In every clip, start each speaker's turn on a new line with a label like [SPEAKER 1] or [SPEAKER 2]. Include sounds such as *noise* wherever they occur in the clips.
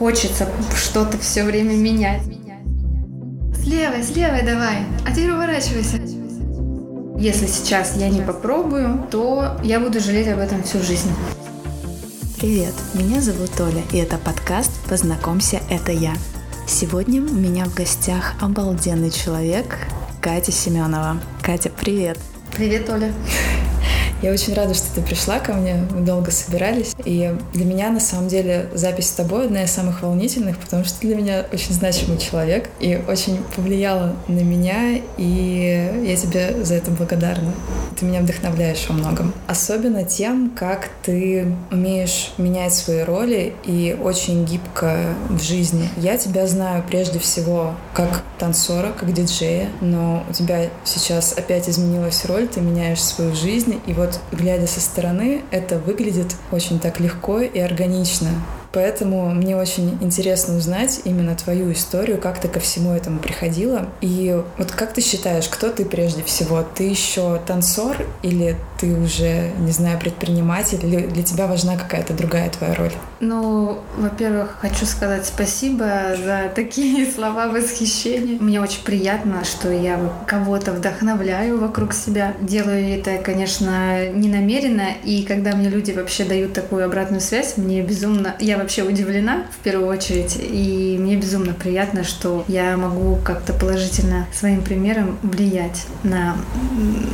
[SPEAKER 1] Хочется что-то все время менять. С левой, с левой давай, а теперь уворачивайся. Если сейчас я не попробую, то я буду жалеть об этом всю жизнь.
[SPEAKER 2] Привет, меня зовут Оля, и это подкаст «Познакомься, это я». Сегодня у меня в гостях обалденный человек Катя Семенова. Катя, привет!
[SPEAKER 1] Привет, Оля!
[SPEAKER 2] Я очень рада, что ты пришла ко мне. Мы долго собирались. И для меня, на самом деле, запись с тобой одна из самых волнительных, потому что ты для меня очень значимый человек и очень повлияла на меня, и я тебе за это благодарна. Ты меня вдохновляешь во многом. Особенно тем, как ты умеешь менять свои роли и очень гибко в жизни. Я тебя знаю прежде всего как танцора, как диджея, но у тебя сейчас опять изменилась роль, ты меняешь свою жизнь, и вот вот глядя со стороны, это выглядит очень так легко и органично. Поэтому мне очень интересно узнать именно твою историю, как ты ко всему этому приходила. И вот как ты считаешь, кто ты прежде всего? Ты еще танцор или ты уже, не знаю, предприниматель? Или для тебя важна какая-то другая твоя роль?
[SPEAKER 1] Ну, во-первых, хочу сказать спасибо за такие *laughs* слова восхищения. Мне очень приятно, что я кого-то вдохновляю вокруг себя. Делаю это, конечно, не намеренно. И когда мне люди вообще дают такую обратную связь, мне безумно... Я вообще удивлена в первую очередь, и мне безумно приятно, что я могу как-то положительно своим примером влиять на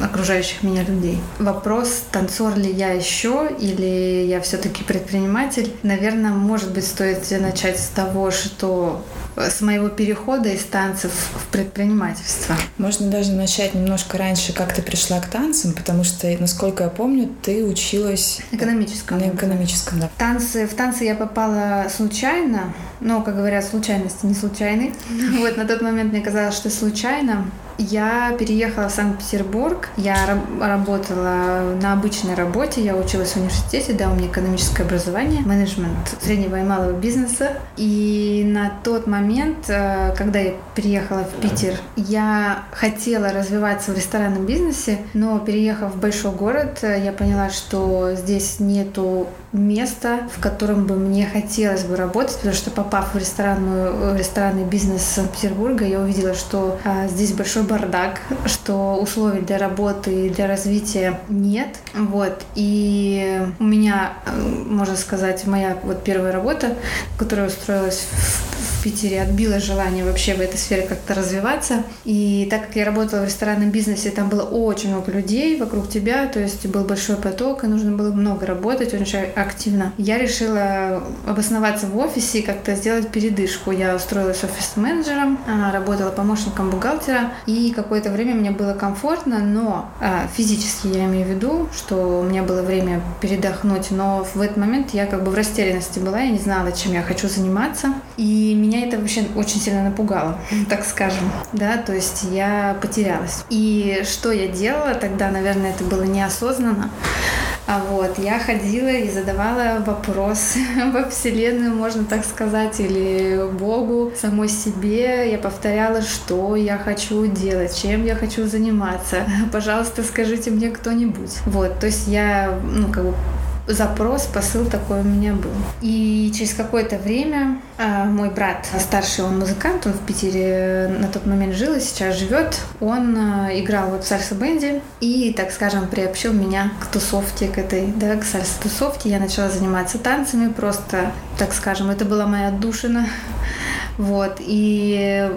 [SPEAKER 1] окружающих меня людей. Вопрос, танцор ли я еще или я все-таки предприниматель, может быть, стоит начать с того, что с моего перехода из танцев в предпринимательство.
[SPEAKER 2] Можно даже начать немножко раньше, как ты пришла к танцам, потому что, насколько я помню, ты училась...
[SPEAKER 1] Экономическом.
[SPEAKER 2] На экономическом, да.
[SPEAKER 1] Танцы, в танцы я попала случайно, но, как говорят, случайности не случайны. *laughs* Вот на тот момент мне казалось, что случайно. Я переехала в Санкт-Петербург. Я работала на обычной работе. Я училась в университете, да, у меня экономическое образование, менеджмент среднего и малого бизнеса. И на тот момент, э, когда я переехала в Питер, я хотела развиваться в ресторанном бизнесе, но переехав в большой город, э, я поняла, что здесь нету места, в котором бы мне хотелось бы работать, потому что попав в, ресторанную, в ресторанный бизнес Санкт-Петербурга, я увидела, что а, здесь большой бардак, что условий для работы и для развития нет. Вот. И у меня, э, можно сказать, моя вот первая работа, которая устроилась в Питере отбило желание вообще в этой сфере как-то развиваться. И так как я работала в ресторанном бизнесе, там было очень много людей вокруг тебя, то есть был большой поток, и нужно было много работать, очень активно. Я решила обосноваться в офисе и как-то сделать передышку. Я устроилась офис-менеджером, а, работала помощником бухгалтера, и какое-то время мне было комфортно, но а, физически я имею в виду, что у меня было время передохнуть, но в этот момент я как бы в растерянности была, я не знала, чем я хочу заниматься. И меня меня это вообще очень сильно напугало, *laughs* так скажем, да, то есть я потерялась. И что я делала тогда, наверное, это было неосознанно, а вот, я ходила и задавала вопрос *laughs* во Вселенную, можно так сказать, или Богу, самой себе. Я повторяла, что я хочу делать, чем я хочу заниматься. *laughs* Пожалуйста, скажите мне кто-нибудь. Вот, то есть я, ну, как бы запрос, посыл такой у меня был. И через какое-то время э, мой брат, старший, он музыкант, он в Питере на тот момент жил и сейчас живет. Он э, играл вот в сальса-бенде и, так скажем, приобщил меня к тусовке, к этой, да, к сальса-тусовке. Я начала заниматься танцами, просто, так скажем, это была моя отдушина. Вот, и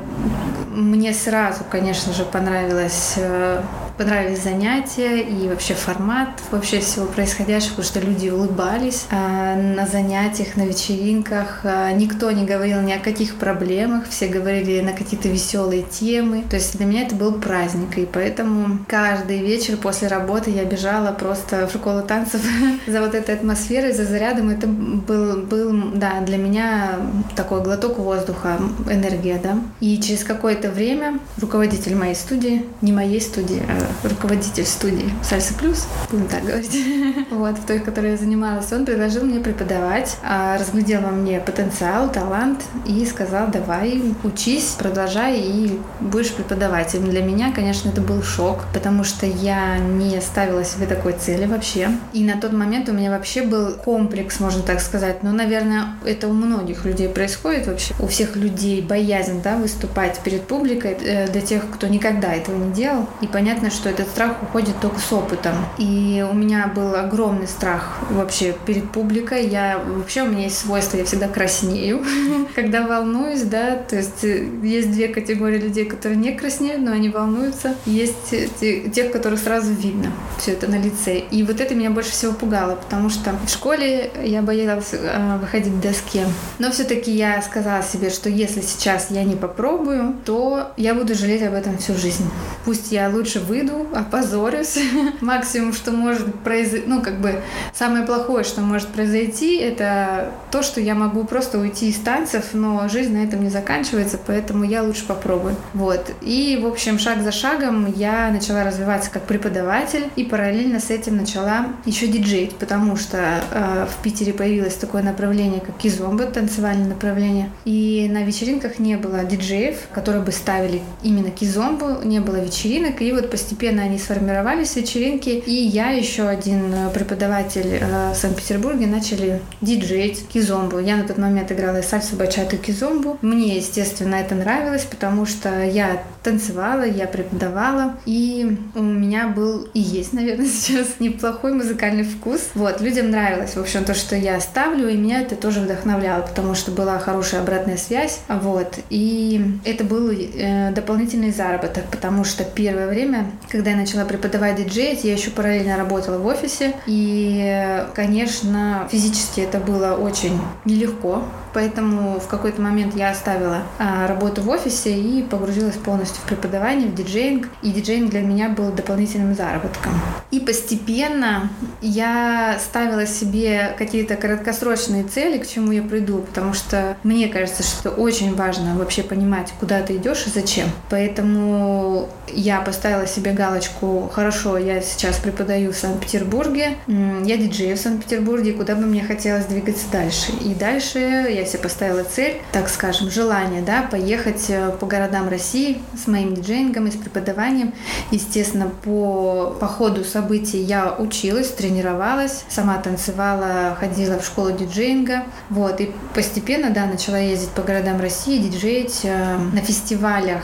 [SPEAKER 1] мне сразу, конечно же, понравилось э, понравились занятия и вообще формат вообще всего происходящего, потому что люди улыбались а, на занятиях, на вечеринках. А, никто не говорил ни о каких проблемах, все говорили на какие-то веселые темы. То есть для меня это был праздник, и поэтому каждый вечер после работы я бежала просто в школу танцев *laughs* за вот этой атмосферой, за зарядом. Это был, был, да, для меня такой глоток воздуха, энергия, да. И через какое-то время руководитель моей студии, не моей студии, а руководитель студии Сальса Плюс, будем так говорить, *laughs* вот, в той, которой я занималась, он предложил мне преподавать, а, разглядел во мне потенциал, талант и сказал, давай, учись, продолжай и будешь преподавать. И для меня, конечно, это был шок, потому что я не ставила себе такой цели вообще. И на тот момент у меня вообще был комплекс, можно так сказать, но, наверное, наверное, это у многих людей происходит вообще. У всех людей боязнь, да, выступать перед публикой э, для тех, кто никогда этого не делал. И понятно, что этот страх уходит только с опытом. И у меня был огромный страх вообще перед публикой. Я вообще у меня есть свойство, я всегда краснею, *laughs* когда волнуюсь, да. То есть э, есть две категории людей, которые не краснеют, но они волнуются. Есть тех, которых сразу видно все это на лице. И вот это меня больше всего пугало, потому что в школе я боялась э, выходить к доске. Но все-таки я сказала себе, что если сейчас я не попробую, то я буду жалеть об этом всю жизнь. Пусть я лучше выйду, опозорюсь. *laughs* Максимум, что может произойти, ну, как бы, самое плохое, что может произойти, это то, что я могу просто уйти из танцев, но жизнь на этом не заканчивается, поэтому я лучше попробую. Вот. И, в общем, шаг за шагом я начала развиваться как преподаватель и параллельно с этим начала еще диджеить, потому что э, в Питере появилось такое направление, как кизомба, танцевальное направление. И на вечеринках не было диджеев, которые бы ставили именно кизомбу, не было вечеринок. И вот постепенно они сформировались, вечеринки. И я еще один преподаватель э, в Санкт-Петербурге начали диджеить кизомбу. Я на тот момент играла сальсу, бачату, кизомбу. Мне, естественно, это нравилось, потому что я танцевала, я преподавала, и у меня был и есть, *laughs* наверное, сейчас неплохой музыкальный вкус. Вот, людям нравилось, в общем, то, что я ставлю, и меня это тоже вдохновляло, потому что была хорошая обратная связь, вот, и это был э, дополнительный заработок, потому что первое время, когда я начала преподавать диджеить, я еще параллельно работала в офисе, и, конечно, физически это было очень нелегко, Поэтому в какой-то момент я оставила а, работу в офисе и погрузилась полностью в преподавание, в диджейнг. И диджейнг для меня был дополнительным заработком. И постепенно я ставила себе какие-то краткосрочные цели, к чему я приду, потому что мне кажется, что очень важно вообще понимать, куда ты идешь и зачем. Поэтому я поставила себе галочку «Хорошо, я сейчас преподаю в Санкт-Петербурге, я диджей в Санкт-Петербурге, куда бы мне хотелось двигаться дальше?» И дальше я себе поставила цель, так скажем, желание, да, поехать э, по городам России с моим диджеингом и с преподаванием. Естественно, по, по ходу событий я училась, тренировалась, сама танцевала, ходила в школу диджеинга, вот, и постепенно, да, начала ездить по городам России, диджеить э, на фестивалях,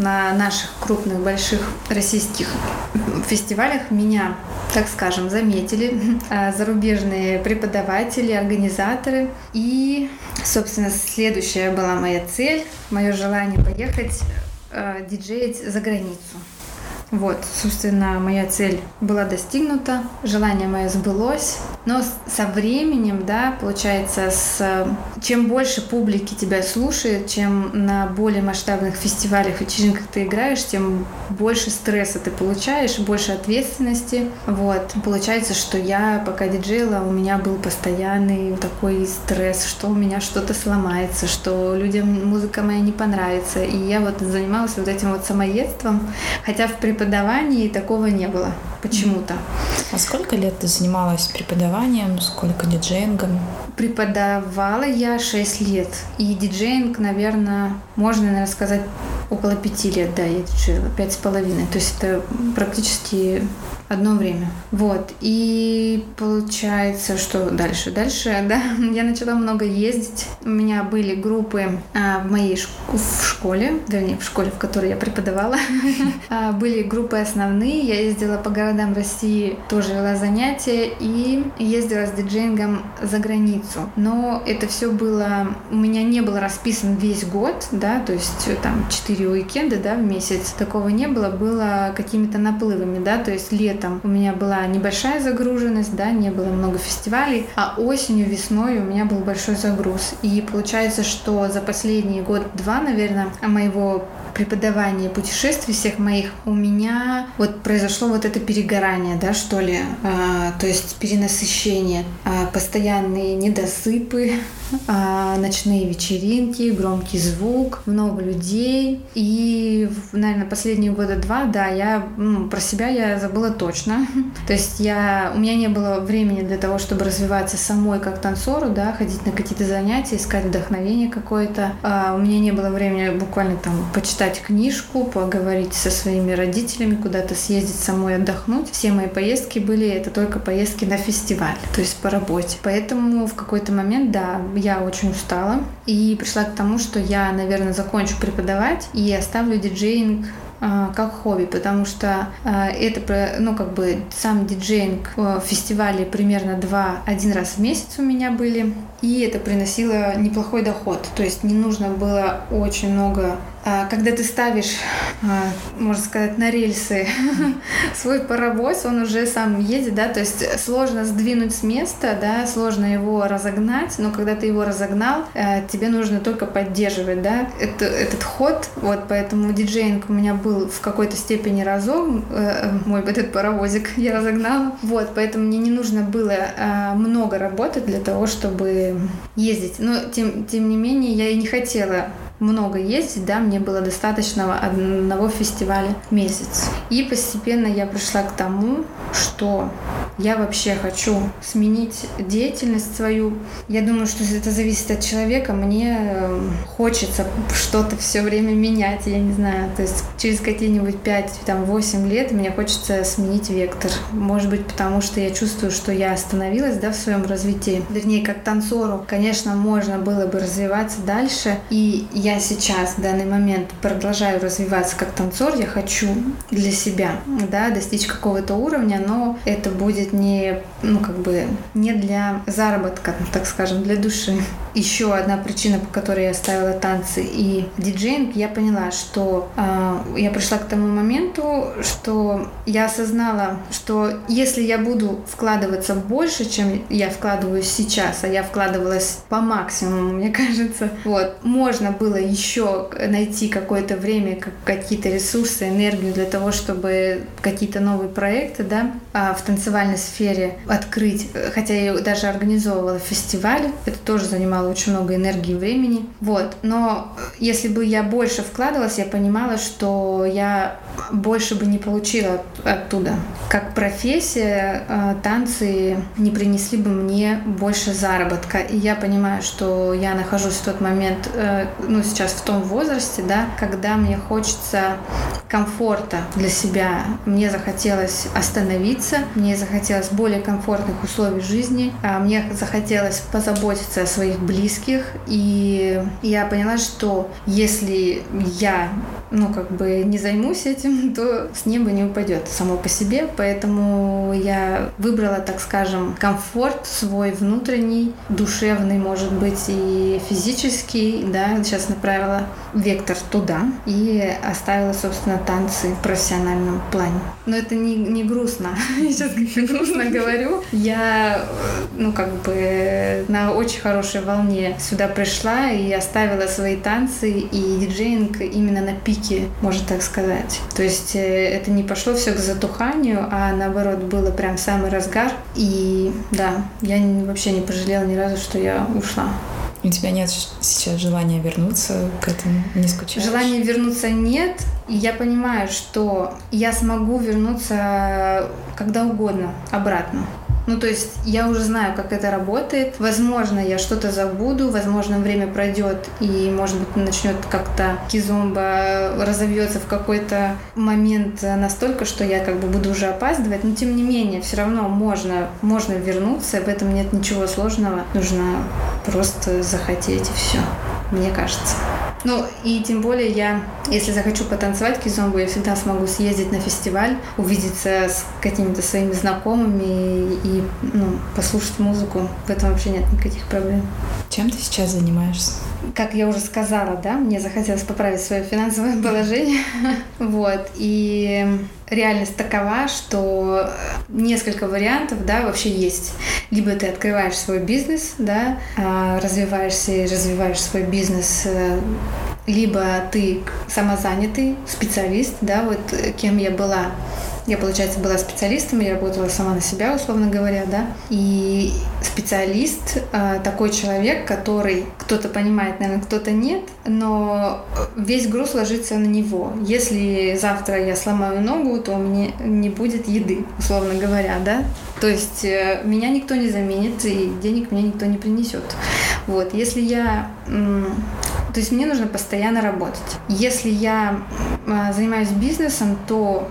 [SPEAKER 1] на наших крупных, больших российских фестивалях меня, так скажем, заметили э, *laughs* зарубежные преподаватели, организаторы. И Собственно, следующая была моя цель, мое желание поехать э, диджеить за границу. Вот, собственно, моя цель была достигнута, желание мое сбылось, но со временем, да, получается, с чем больше публики тебя слушает, чем на более масштабных фестивалях, вечеринках ты играешь, тем больше стресса ты получаешь, больше ответственности. Вот, получается, что я пока диджеила, у меня был постоянный такой стресс, что у меня что-то сломается, что людям музыка моя не понравится. И я вот занималась вот этим вот самоедством, хотя в преподавании такого не было почему-то.
[SPEAKER 2] А сколько лет ты занималась преподаванием, сколько диджеингом?
[SPEAKER 1] Преподавала я 6 лет. И диджеинг, наверное, можно, наверное, сказать, около пяти лет, да, я диджеила, пять с половиной. То есть это практически одно время. Вот. И получается, что дальше? Дальше, *laughs* да, я начала много ездить. У меня были группы а, в моей шк- в школе, вернее, в школе, в которой я преподавала. *laughs* а, были группы основные. Я ездила по городам России, тоже вела занятия и ездила с диджеингом за границу. Но это все было... У меня не было расписан весь год, да, то есть там 4 уикенда, да, в месяц. Такого не было. Было какими-то наплывами, да, то есть лет летом у меня была небольшая загруженность, да, не было много фестивалей, а осенью, весной у меня был большой загруз. И получается, что за последний год-два, наверное, моего преподавания путешествий всех моих у меня вот произошло вот это перегорание, да, что ли, а, то есть перенасыщение, а, постоянные недосыпы, ночные вечеринки, громкий звук, много людей. И, наверное, последние года два, да, я ну, про себя я забыла точно. *laughs* То есть я, у меня не было времени для того, чтобы развиваться самой как танцору, да, ходить на какие-то занятия, искать вдохновение какое-то. А, у меня не было времени буквально там почитать книжку, поговорить со своими родителями, куда-то съездить самой отдохнуть. Все мои поездки были это только поездки на фестиваль, то есть по работе. Поэтому в какой-то момент, да, я очень устала и пришла к тому, что я, наверное, закончу преподавать и оставлю диджеинг а, как хобби, потому что а, это, ну, как бы сам диджейнг в фестивале примерно два, один раз в месяц у меня были, и это приносило неплохой доход. То есть не нужно было очень много а, когда ты ставишь, можно сказать, на рельсы *laughs* свой паровоз, он уже сам едет, да, то есть сложно сдвинуть с места, да, сложно его разогнать, но когда ты его разогнал, тебе нужно только поддерживать, да, это, этот ход, вот, поэтому диджейнг у меня был в какой-то степени разом, э, мой этот паровозик *laughs* я разогнала, вот, поэтому мне не нужно было много работать для того, чтобы ездить. Но тем, тем не менее я и не хотела много ездить, да, мне было достаточно одного фестиваля в месяц. И постепенно я пришла к тому, что я вообще хочу сменить деятельность свою. Я думаю, что это зависит от человека. Мне эм, хочется что-то все время менять, я не знаю. То есть через какие-нибудь 5-8 лет мне хочется сменить вектор. Может быть, потому что я чувствую, что я остановилась да, в своем развитии. Вернее, как танцору, конечно, можно было бы развиваться дальше. И я сейчас, в данный момент, продолжаю развиваться как танцор, я хочу для себя, да, достичь какого-то уровня, но это будет не, ну, как бы, не для заработка, так скажем, для души. Еще одна причина, по которой я оставила танцы и диджейнг, я поняла, что э, я пришла к тому моменту, что я осознала, что если я буду вкладываться больше, чем я вкладываюсь сейчас, а я вкладывалась по максимуму, мне *laughs* кажется, вот, можно было еще найти какое-то время, какие-то ресурсы, энергию для того, чтобы какие-то новые проекты да, а, в танцевальной сфере открыть. Хотя я даже организовывала фестиваль, это тоже занимало очень много энергии и времени. Вот. Но если бы я больше вкладывалась, я понимала, что я больше бы не получила оттуда. Как профессия а, танцы не принесли бы мне больше заработка. И я понимаю, что я нахожусь в тот момент, э, ну, сейчас в том возрасте, да, когда мне хочется комфорта для себя. Мне захотелось остановиться, мне захотелось более комфортных условий жизни, а мне захотелось позаботиться о своих близких. И я поняла, что если я ну, как бы не займусь этим, *laughs* то с неба не упадет само по себе. Поэтому я выбрала, так скажем, комфорт свой внутренний, душевный, может быть, и физический, да, сейчас направила вектор туда и оставила, собственно, танцы в профессиональном плане. Но это не, не грустно. *laughs* Сейчас грустно говорю. Я, ну, как бы на очень хорошей волне сюда пришла и оставила свои танцы и диджейнг именно на пике, можно так сказать. То есть э, это не пошло все к затуханию, а наоборот было прям самый разгар. И да, я вообще не пожалела ни разу, что я ушла.
[SPEAKER 2] У тебя нет сейчас желания вернуться к этому? Не скучаешь?
[SPEAKER 1] Желания вернуться нет. И я понимаю, что я смогу вернуться когда угодно обратно. Ну, то есть я уже знаю, как это работает. Возможно, я что-то забуду, возможно, время пройдет и, может быть, начнет как-то кизомба разовьется в какой-то момент настолько, что я как бы буду уже опаздывать. Но, тем не менее, все равно можно, можно вернуться, в этом нет ничего сложного. Нужно просто захотеть и все, мне кажется. Ну, и тем более я, если захочу потанцевать кизомбу, я всегда смогу съездить на фестиваль, увидеться с какими-то своими знакомыми и ну, послушать музыку. В этом вообще нет никаких проблем.
[SPEAKER 2] Чем ты сейчас занимаешься?
[SPEAKER 1] Как я уже сказала, да, мне захотелось поправить свое финансовое *laughs* положение. Вот. И реальность такова, что несколько вариантов, да, вообще есть. Либо ты открываешь свой бизнес, да, а, развиваешься и развиваешь свой бизнес э, либо ты самозанятый специалист, да, вот кем я была я, получается, была специалистом, я работала сама на себя, условно говоря, да. И специалист э, такой человек, который кто-то понимает, наверное, кто-то нет, но весь груз ложится на него. Если завтра я сломаю ногу, то у меня не будет еды, условно говоря, да. То есть э, меня никто не заменит, и денег мне никто не принесет. Вот, если я то есть мне нужно постоянно работать. Если я а, занимаюсь бизнесом, то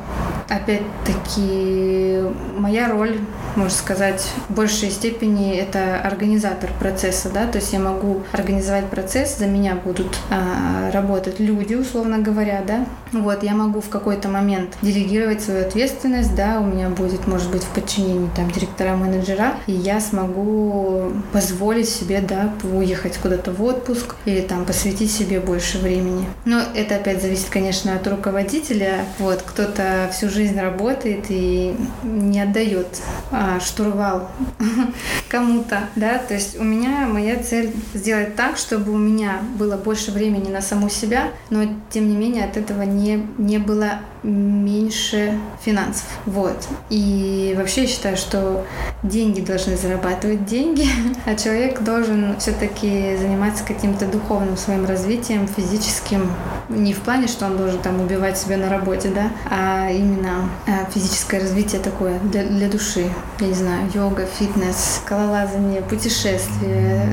[SPEAKER 1] опять-таки, моя роль, можно сказать, в большей степени это организатор процесса, да, то есть я могу организовать процесс, за меня будут а, работать люди, условно говоря, да, вот, я могу в какой-то момент делегировать свою ответственность, да, у меня будет, может быть, в подчинении там директора менеджера, и я смогу позволить себе, да, уехать куда-то в отпуск или там посвятить себе больше времени. Но это опять зависит, конечно, от руководителя. Вот, кто-то всю жизнь работает и не отдает а, штурвал *laughs* кому-то, да, то есть у меня моя цель сделать так, чтобы у меня было больше времени на саму себя, но тем не менее от этого не, не было меньше финансов. Вот. И вообще я считаю, что деньги должны зарабатывать деньги, *laughs* а человек должен все-таки заниматься каким-то духовным своим развитием, физическим. Не в плане, что он должен там убивать себя на работе, да, а именно а, физическое развитие такое для, для души. Я не знаю, йога, фитнес, скалолазание, путешествие.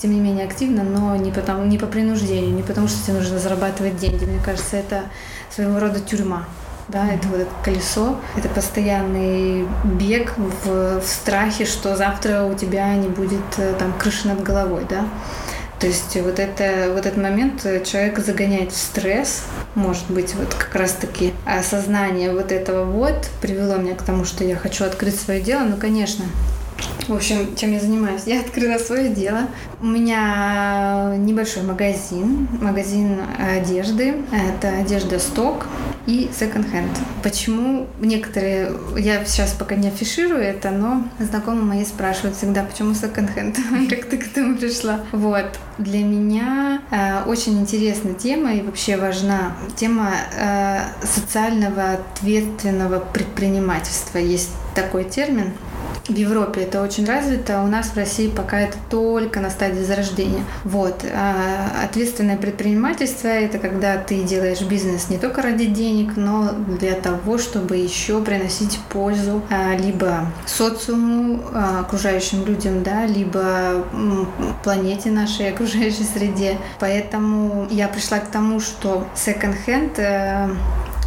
[SPEAKER 1] Тем не менее активно, но не, потому, не по принуждению, не потому что тебе нужно зарабатывать деньги. Мне кажется, это своего рода тюрьма. Да, это вот это колесо, это постоянный бег в, в страхе, что завтра у тебя не будет э, там крыши над головой, да. То есть вот, это, вот этот момент человек загоняет в стресс, может быть, вот как раз-таки осознание вот этого вот привело меня к тому, что я хочу открыть свое дело. Ну, конечно, в общем, чем я занимаюсь? Я открыла свое дело. У меня небольшой магазин, магазин одежды. Это одежда сток и секонд-хенд. Почему некоторые, я сейчас пока не афиширую это, но знакомые мои спрашивают всегда, почему секонд-хенд? *laughs* Как ты к этому пришла? Вот. Для меня э, очень интересная тема и вообще важна тема э, социального ответственного предпринимательства. Есть такой термин в Европе это очень развито, у нас в России пока это только на стадии зарождения. Вот. А ответственное предпринимательство — это когда ты делаешь бизнес не только ради денег, но для того, чтобы еще приносить пользу а, либо социуму, а, окружающим людям, да, либо планете нашей, окружающей среде. Поэтому я пришла к тому, что э,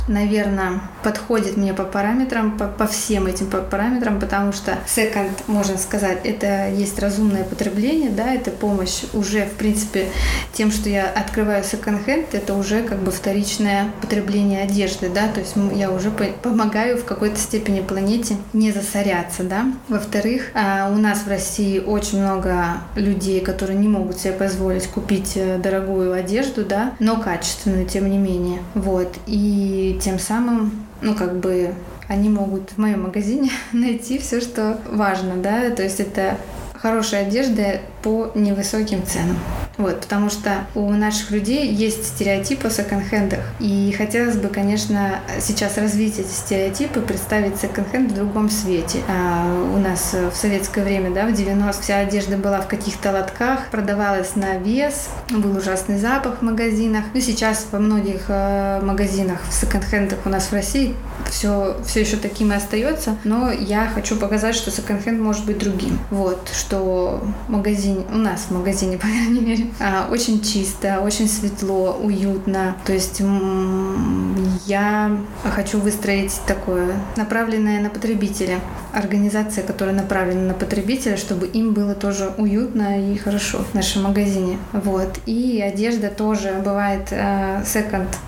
[SPEAKER 1] наверное, подходит мне по параметрам, по, по всем этим параметрам, потому что second, можно сказать, это есть разумное потребление, да, это помощь уже, в принципе, тем, что я открываю second hand, это уже как бы вторичное потребление одежды, да, то есть я уже помогаю в какой-то степени планете не засоряться, да. Во-вторых, а, у нас в России очень много людей, которые не могут себе позволить купить э, дорогую одежду, да, но качественную, тем не менее, вот, и тем самым, ну, как бы они могут в моем магазине *laughs* найти все, что важно, да, то есть это хорошая одежда по невысоким ценам. Вот, потому что у наших людей есть стереотипы о секонд-хендах. И хотелось бы, конечно, сейчас развить эти стереотипы, представить секонд-хенд в другом свете. А у нас в советское время, да, в 90 вся одежда была в каких-то лотках, продавалась на вес, был ужасный запах в магазинах. Ну, сейчас во многих э, магазинах в секонд-хендах у нас в России все, все еще таким и остается, но я хочу показать, что секонд-хенд может быть другим. Вот, что магазин, у нас в магазине, *laughs* по крайней мере, а, очень чисто, очень светло, уютно. То есть я хочу выстроить такое направленное на потребителя, организация, которая направлена на потребителя, чтобы им было тоже уютно и хорошо в нашем магазине. Вот. И одежда тоже бывает э,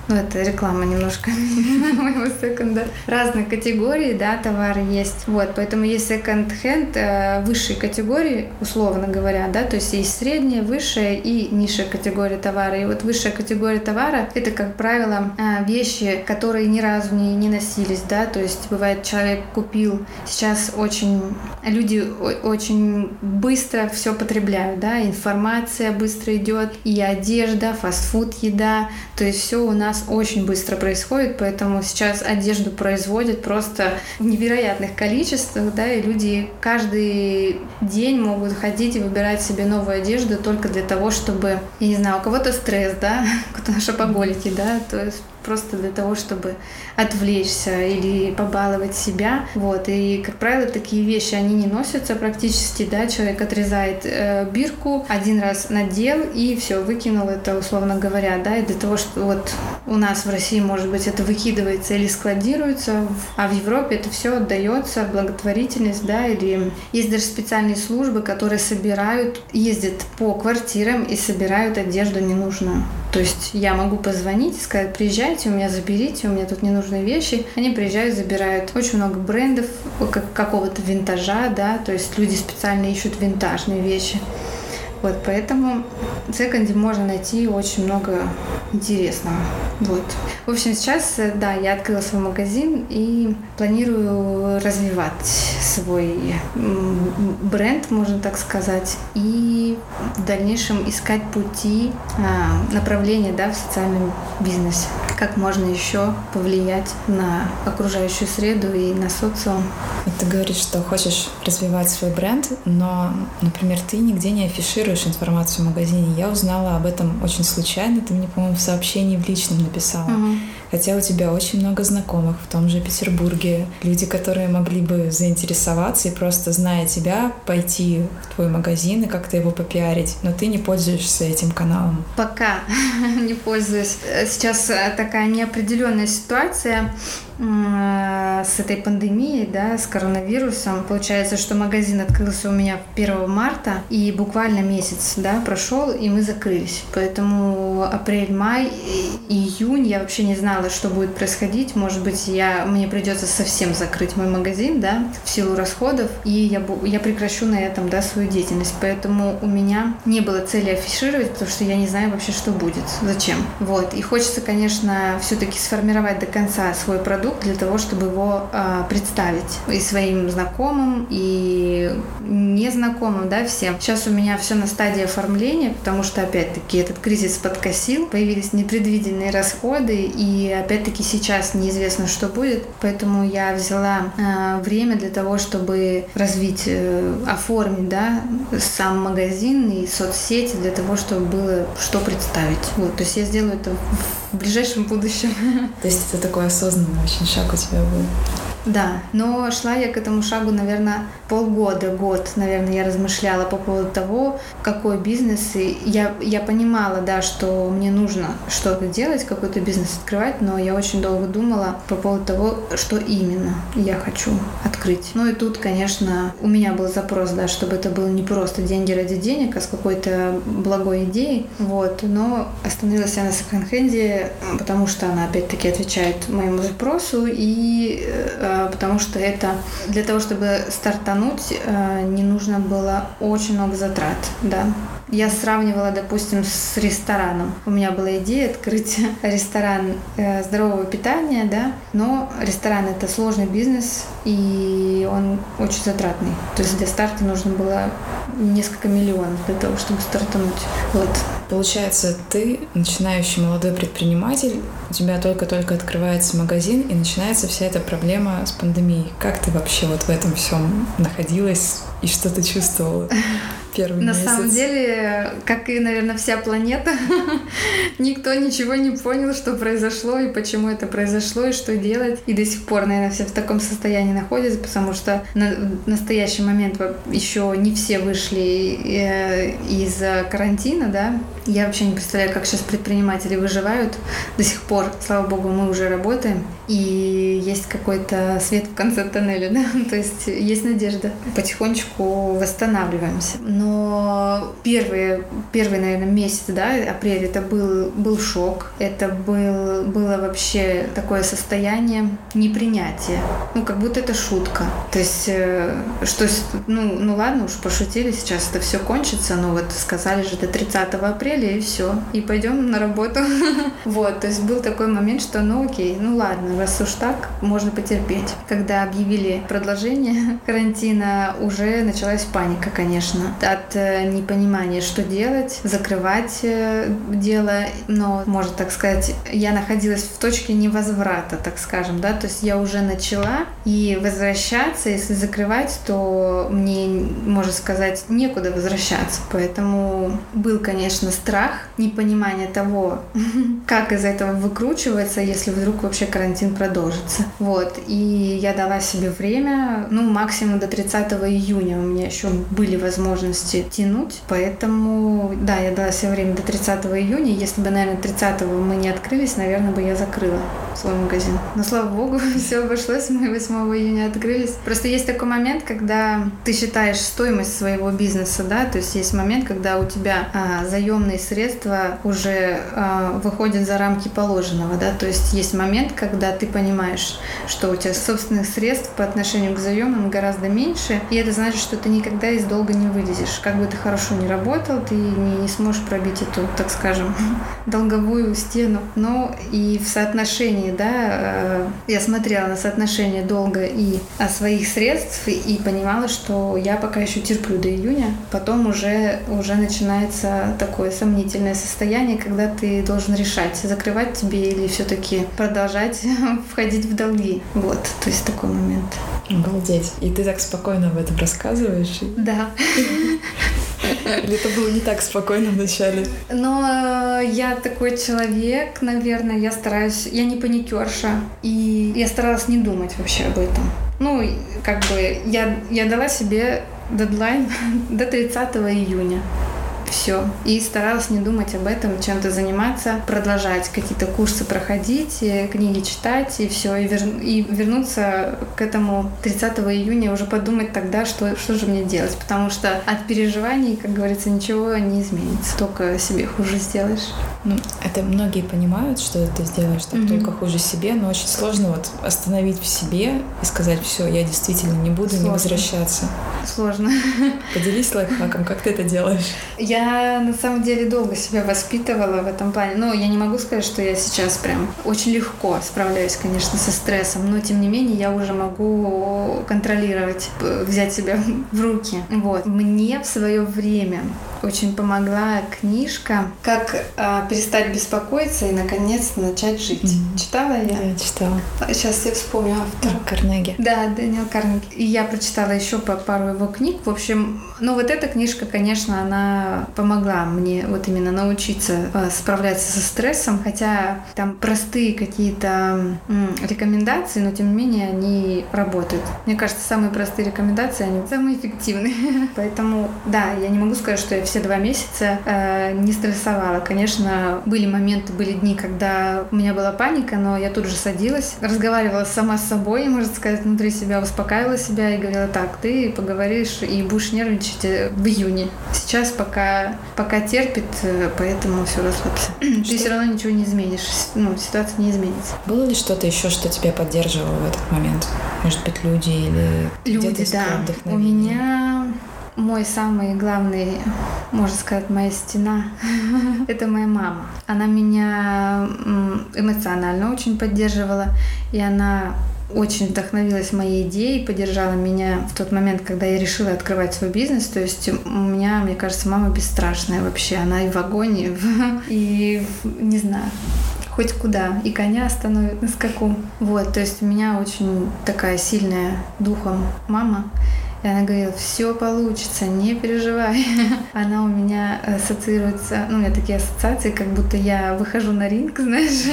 [SPEAKER 1] ну это реклама немножко *laughs* моего секонда. Разные категории, да, товары есть. Вот, поэтому есть секонд-хенд э, высшей категории, условно говоря, да, то есть есть средняя, высшая и низшая категория товара. И вот высшая категория товара — это, как правило, э, вещи, которые ни разу не, не носились, да, то есть бывает человек купил, сейчас очень люди очень быстро все потребляют, да, информация быстро идет, и одежда, фастфуд, еда, то есть все у нас очень быстро происходит, поэтому сейчас одежду производят просто в невероятных количествах, да, и люди каждый день могут ходить и выбирать себе новую одежду только для того, чтобы, я не знаю, у кого-то стресс, да, *laughs* кто-то шопоголики, да, то есть просто для того, чтобы отвлечься или побаловать себя. Вот. И, как правило, такие вещи, они не носятся практически, да, человек отрезает э, бирку, один раз надел и все, выкинул это, условно говоря, да, и для того, что вот у нас в России, может быть, это выкидывается или складируется, а в Европе это все отдается благотворительность, да, или есть даже специальные службы, которые собирают, ездят по квартирам и собирают одежду ненужную. То есть я могу позвонить и сказать, приезжайте, у меня заберите, у меня тут ненужные вещи. Они приезжают, забирают очень много брендов какого-то винтажа, да, то есть люди специально ищут винтажные вещи. Вот, поэтому в секонде можно найти очень много интересного. Вот. В общем, сейчас, э, да, я открыла свой магазин и планирую развивать свой бренд, можно так сказать, и в дальнейшем искать пути, а, направления, да, в социальном бизнесе. Как можно еще повлиять на окружающую среду и на социум.
[SPEAKER 2] Ты говоришь, что хочешь развивать свой бренд, но, например, ты нигде не афишируешь публикуешь информацию в магазине. Я узнала об этом очень случайно. Ты мне, по-моему, в сообщении в личном написала. Угу. Хотя у тебя очень много знакомых в том же Петербурге. Люди, которые могли бы заинтересоваться и просто, зная тебя, пойти в твой магазин и как-то его попиарить. Но ты не пользуешься этим каналом.
[SPEAKER 1] Пока *laughs* не пользуюсь. Сейчас такая неопределенная ситуация с этой пандемией, да, с коронавирусом. Получается, что магазин открылся у меня 1 марта, и буквально месяц, да, прошел, и мы закрылись. Поэтому апрель, май, июнь я вообще не знала, что будет происходить. Может быть, я, мне придется совсем закрыть мой магазин, да, в силу расходов, и я, я прекращу на этом, да, свою деятельность. Поэтому у меня не было цели афишировать, потому что я не знаю вообще, что будет, зачем. Вот. И хочется, конечно, все-таки сформировать до конца свой продукт, продукт для того, чтобы его э, представить и своим знакомым, и незнакомым, да, всем. Сейчас у меня все на стадии оформления, потому что, опять-таки, этот кризис подкосил, появились непредвиденные расходы, и, опять-таки, сейчас неизвестно, что будет, поэтому я взяла э, время для того, чтобы развить, э, оформить, да, сам магазин и соцсети для того, чтобы было что представить. Вот, то есть я сделаю это в ближайшем будущем.
[SPEAKER 2] То есть это такой осознанный очень шаг у тебя был.
[SPEAKER 1] Да, но шла я к этому шагу, наверное, полгода, год, наверное, я размышляла по поводу того, какой бизнес. И я, я понимала, да, что мне нужно что-то делать, какой-то бизнес открывать, но я очень долго думала по поводу того, что именно я хочу открыть. Ну и тут, конечно, у меня был запрос, да, чтобы это было не просто деньги ради денег, а с какой-то благой идеей. Вот. Но остановилась я на секонд-хенде, потому что она, опять-таки, отвечает моему запросу и э, потому что это для того, чтобы стартануть, э, не нужно было очень много затрат, да. Я сравнивала, допустим, с рестораном. У меня была идея открыть *laughs* ресторан э, здорового питания, да, но ресторан это сложный бизнес, и он очень затратный. То есть для старта нужно было несколько миллионов для того, чтобы стартануть. Вот.
[SPEAKER 2] Получается, ты начинающий молодой предприниматель, у тебя только-только открывается магазин, и начинается вся эта проблема с пандемией. Как ты вообще вот в этом всем находилась и что ты чувствовала? первый
[SPEAKER 1] На
[SPEAKER 2] месяц.
[SPEAKER 1] самом деле, как и, наверное, вся планета, *laughs* никто ничего не понял, что произошло и почему это произошло, и что делать. И до сих пор, наверное, все в таком состоянии находятся, потому что на настоящий момент еще не все вышли э, из карантина, да. Я вообще не представляю, как сейчас предприниматели выживают. До сих пор, слава богу, мы уже работаем, и есть какой-то свет в конце тоннеля, *laughs* да, то есть есть надежда. Потихонечку восстанавливаемся. Но но первые, первый, наверное, месяц, да, апрель, это был, был шок, это был, было вообще такое состояние непринятия, ну, как будто это шутка, то есть, э, что, ну, ну ладно, уж пошутили, сейчас это все кончится, но вот сказали же до 30 апреля, и все, и пойдем на работу, *laughs* вот, то есть был такой момент, что, ну, окей, ну, ладно, раз уж так, можно потерпеть. Когда объявили продолжение *laughs* карантина, уже началась паника, конечно, от э, непонимания, что делать, закрывать э, дело, но, можно так сказать, я находилась в точке невозврата, так скажем, да, то есть я уже начала, и возвращаться, если закрывать, то мне, можно сказать, некуда возвращаться, поэтому был, конечно, страх, непонимание того, *laughs* как из этого выкручиваться, если вдруг вообще карантин продолжится. Вот, и я дала себе время, ну, максимум до 30 июня у меня еще были возможности тянуть, поэтому, да, я дала себе время до 30 июня, если бы, наверное, 30 мы не открылись, наверное, бы я закрыла свой магазин. Но, слава богу, *laughs* все обошлось, мы 8 июня открылись. Просто есть такой момент, когда ты считаешь стоимость своего бизнеса, да, то есть есть момент, когда у тебя а, заемные средства уже а, выходят за рамки положенного, да, то есть есть момент, когда ты понимаешь, что у тебя собственных средств по отношению к заемам гораздо меньше, и это значит, что ты никогда из долга не вылезешь. Как бы ты хорошо не работал, ты не, не сможешь пробить эту, так скажем, *laughs* долговую стену. Но и в соотношении, да, э, я смотрела на соотношение долга и своих средств и понимала, что я пока еще терплю до июня, потом уже, уже начинается такое сомнительное состояние, когда ты должен решать, закрывать тебе или все-таки продолжать *laughs* входить в долги. Вот, то есть такой момент.
[SPEAKER 2] Обалдеть. И ты так спокойно об этом рассказываешь?
[SPEAKER 1] Да.
[SPEAKER 2] Или это было не так спокойно вначале?
[SPEAKER 1] Но э, я такой человек, наверное, я стараюсь, я не паникерша, и я старалась не думать вообще об этом. Ну, как бы я, я дала себе дедлайн *laughs* до 30 июня все. И старалась не думать об этом, чем-то заниматься, продолжать какие-то курсы проходить, книги читать и все. И, вер... и вернуться к этому 30 июня уже подумать тогда, что, что же мне делать. Потому что от переживаний, как говорится, ничего не изменится. Только себе хуже сделаешь.
[SPEAKER 2] Ну, это многие понимают, что ты сделаешь так mm-hmm. только хуже себе, но очень сложно вот остановить в себе и сказать, все, я действительно не буду сложно. не возвращаться.
[SPEAKER 1] Сложно.
[SPEAKER 2] Поделись лайфхаком, как ты это делаешь?
[SPEAKER 1] Я на самом деле долго себя воспитывала в этом плане. Но я не могу сказать, что я сейчас прям очень легко справляюсь, конечно, со стрессом, но тем не менее я уже могу контролировать, взять себя *laughs* в руки. Вот. Мне в свое время очень помогла книжка «Как а, перестать беспокоиться и наконец начать жить». Mm-hmm. Читала я?
[SPEAKER 2] Да, читала.
[SPEAKER 1] Сейчас я вспомню автора.
[SPEAKER 2] Карнеги.
[SPEAKER 1] Да, Дэниел Карнеги. И я прочитала еще пару его книг. В общем, ну вот эта книжка, конечно, она помогла мне вот именно научиться а, справляться со стрессом, хотя там простые какие-то рекомендации, но тем не менее они работают. Мне кажется, самые простые рекомендации, они самые эффективные. *laughs* Поэтому, да, я не могу сказать, что я все два месяца э, не стрессовала. Конечно, были моменты, были дни, когда у меня была паника, но я тут же садилась, разговаривала сама с собой, можно сказать, внутри себя, успокаивала себя и говорила, так, ты поговоришь и будешь нервничать э, в июне. Сейчас пока, пока терпит, э, поэтому все расслабься. Ты все равно ничего не изменишь, ну, ситуация не изменится.
[SPEAKER 2] Было ли что-то еще, что тебя поддерживало в этот момент? Может быть, люди или
[SPEAKER 1] люди, да. У меня мой самый главный, можно сказать, моя стена *laughs* — это моя мама. Она меня эмоционально очень поддерживала, и она очень вдохновилась моей идеей, поддержала меня в тот момент, когда я решила открывать свой бизнес. То есть у меня, мне кажется, мама бесстрашная вообще. Она и в огонь, и, *laughs* не знаю, хоть куда, и коня остановит на скаку. Вот, то есть у меня очень такая сильная духом мама. И она говорила, все получится, не переживай. *laughs* Она у меня ассоциируется, ну, у меня такие ассоциации, как будто я выхожу на ринг, *laughs* знаешь,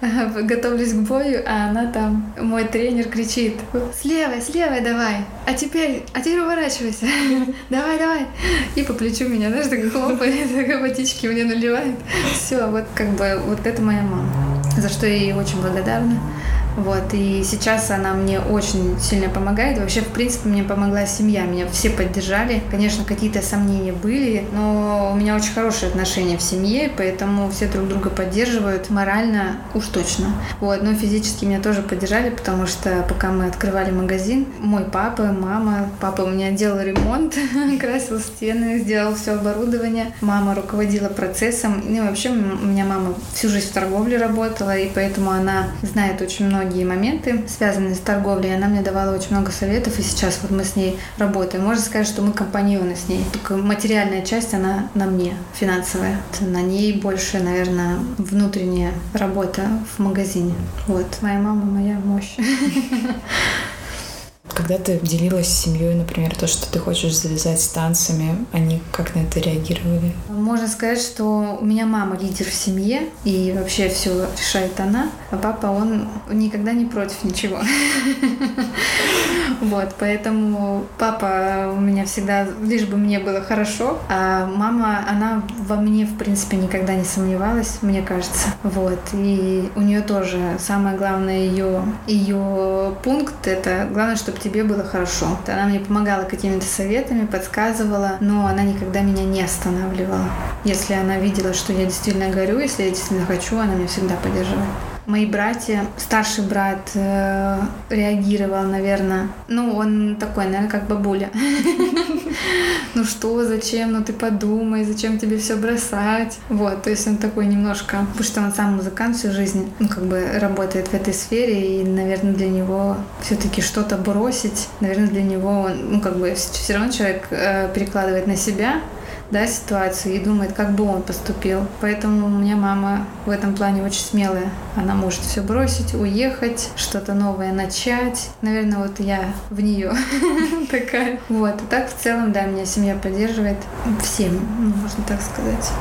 [SPEAKER 1] *laughs* готовлюсь к бою, а она там, мой тренер кричит, слева, слева давай, а теперь, а теперь уворачивайся, давай, давай. И по плечу меня, знаешь, так хлопает, водички мне наливает. Все, вот как бы, вот это моя мама, за что я ей очень благодарна. Вот, и сейчас она мне очень сильно помогает. Вообще, в принципе, мне помогла семья, меня все поддержали. Конечно, какие-то сомнения были, но у меня очень хорошие отношения в семье, поэтому все друг друга поддерживают морально уж точно. Вот, но физически меня тоже поддержали, потому что пока мы открывали магазин, мой папа, мама, папа у меня делал ремонт, *laughs* красил стены, сделал все оборудование. Мама руководила процессом. Ну вообще у меня мама всю жизнь в торговле работала, и поэтому она знает очень много многие моменты, связанные с торговлей. Она мне давала очень много советов, и сейчас вот мы с ней работаем. Можно сказать, что мы компаньоны с ней. Только материальная часть, она на мне, финансовая. На ней больше, наверное, внутренняя работа в магазине. Вот. Моя мама, моя мощь. *laughs*
[SPEAKER 2] Когда ты делилась с семьей, например, то, что ты хочешь завязать с танцами, они как на это реагировали?
[SPEAKER 1] Можно сказать, что у меня мама лидер в семье, и вообще все решает она, а папа, он никогда не против ничего. *laughs* Вот, поэтому папа у меня всегда, лишь бы мне было хорошо, а мама, она во мне, в принципе, никогда не сомневалась, мне кажется. Вот, и у нее тоже самое главное ее, ее пункт, это главное, чтобы тебе было хорошо. Она мне помогала какими-то советами, подсказывала, но она никогда меня не останавливала. Если она видела, что я действительно горю, если я действительно хочу, она меня всегда поддерживает мои братья, старший брат э, реагировал, наверное, ну, он такой, наверное, как бабуля. *laughs* Ну что, зачем, ну ты подумай, зачем тебе все бросать. Вот, то есть он такой немножко, потому что он сам музыкант всю жизнь, ну, как бы работает в этой сфере, и, наверное, для него все-таки что-то бросить, наверное, для него, ну, как бы все равно человек э, перекладывает на себя, да, ситуацию и думает, как бы он поступил. Поэтому у меня мама в этом плане очень смелая. Она может все бросить, уехать, что-то новое начать. Наверное, вот я в нее *laughs* такая. Вот. И так в целом, да, меня семья поддерживает всем, можно так сказать.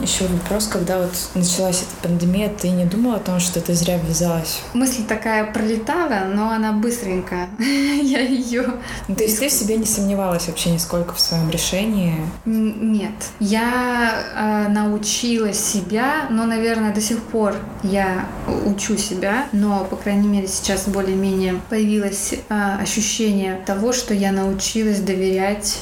[SPEAKER 2] Еще вопрос, когда вот началась эта пандемия, ты не думала о том, что ты зря ввязалась?
[SPEAKER 1] Мысль такая пролетала, но она быстренько. *laughs* Я ее...
[SPEAKER 2] Ну, то есть ты в себе не сомневалась вообще нисколько в своем решении?
[SPEAKER 1] Нет. Я э, научила себя, но, наверное, до сих пор я учу себя, но, по крайней мере, сейчас более-менее появилось э, ощущение того, что я научилась доверять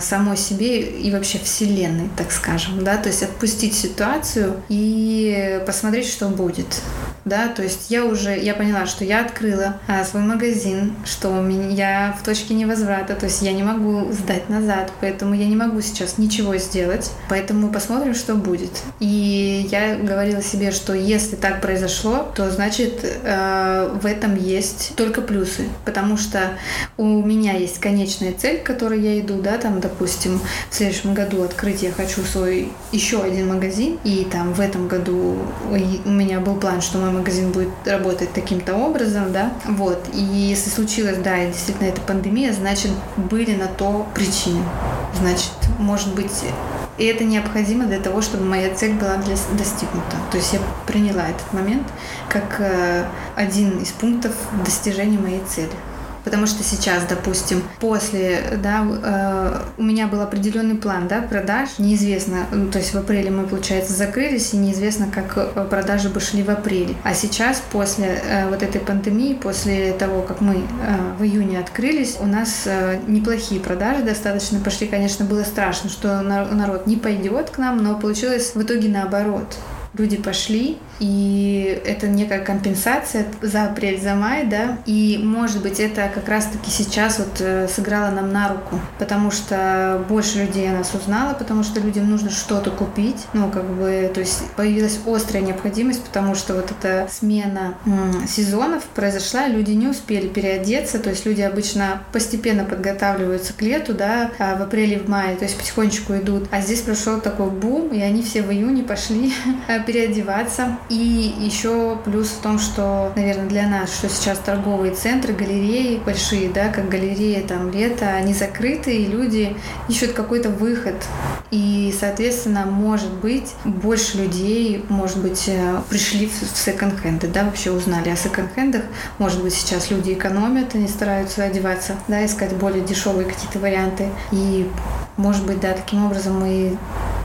[SPEAKER 1] самой себе и вообще Вселенной, так скажем, да, то есть отпустить ситуацию и посмотреть, что будет да, то есть я уже, я поняла, что я открыла а, свой магазин, что у меня, я в точке невозврата, то есть я не могу сдать назад, поэтому я не могу сейчас ничего сделать, поэтому посмотрим, что будет. И я говорила себе, что если так произошло, то значит э, в этом есть только плюсы, потому что у меня есть конечная цель, к которой я иду, да, там, допустим, в следующем году открыть я хочу свой еще один магазин, и там в этом году у меня был план, что мой магазин будет работать таким-то образом, да, вот, и если случилось, да, действительно эта пандемия, значит, были на то причины, значит, может быть, и это необходимо для того, чтобы моя цель была для, достигнута. То есть я приняла этот момент как э, один из пунктов достижения моей цели. Потому что сейчас, допустим, после, да, э, у меня был определенный план, да, продаж, неизвестно, ну, то есть в апреле мы, получается, закрылись, и неизвестно, как э, продажи бы шли в апреле. А сейчас, после э, вот этой пандемии, после того, как мы э, в июне открылись, у нас э, неплохие продажи достаточно пошли. Конечно, было страшно, что народ не пойдет к нам, но получилось в итоге наоборот люди пошли, и это некая компенсация за апрель, за май, да, и, может быть, это как раз-таки сейчас вот э, сыграло нам на руку, потому что больше людей нас узнало, потому что людям нужно что-то купить, ну, как бы, то есть появилась острая необходимость, потому что вот эта смена сезонов произошла, люди не успели переодеться, то есть люди обычно постепенно подготавливаются к лету, да, а в апреле, в мае, то есть потихонечку идут, а здесь прошел такой бум, и они все в июне пошли *laughs* переодеваться, и еще плюс в том, что, наверное, для нас, что сейчас торговые центры, галереи большие, да, как галереи там лето, они закрыты, и люди ищут какой-то выход. И, соответственно, может быть, больше людей, может быть, э, пришли в секонд-хенды, да, вообще узнали о секонд-хендах. Может быть, сейчас люди экономят, они стараются одеваться, да, искать более дешевые какие-то варианты. И, может быть, да, таким образом мы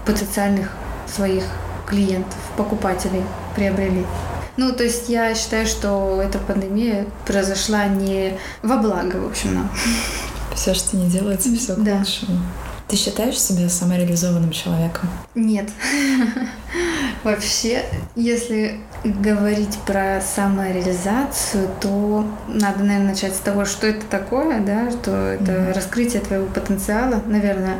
[SPEAKER 1] потенциальных своих клиентов, покупателей приобрели. Ну, то есть я считаю, что эта пандемия произошла не во благо, в общем, нам.
[SPEAKER 2] Все, что не делается, все к да. лучшему. Ты считаешь себя самореализованным человеком?
[SPEAKER 1] Нет. *laughs* Вообще, если говорить про самореализацию, то надо, наверное, начать с того, что это такое, да, что это mm-hmm. раскрытие твоего потенциала. Наверное.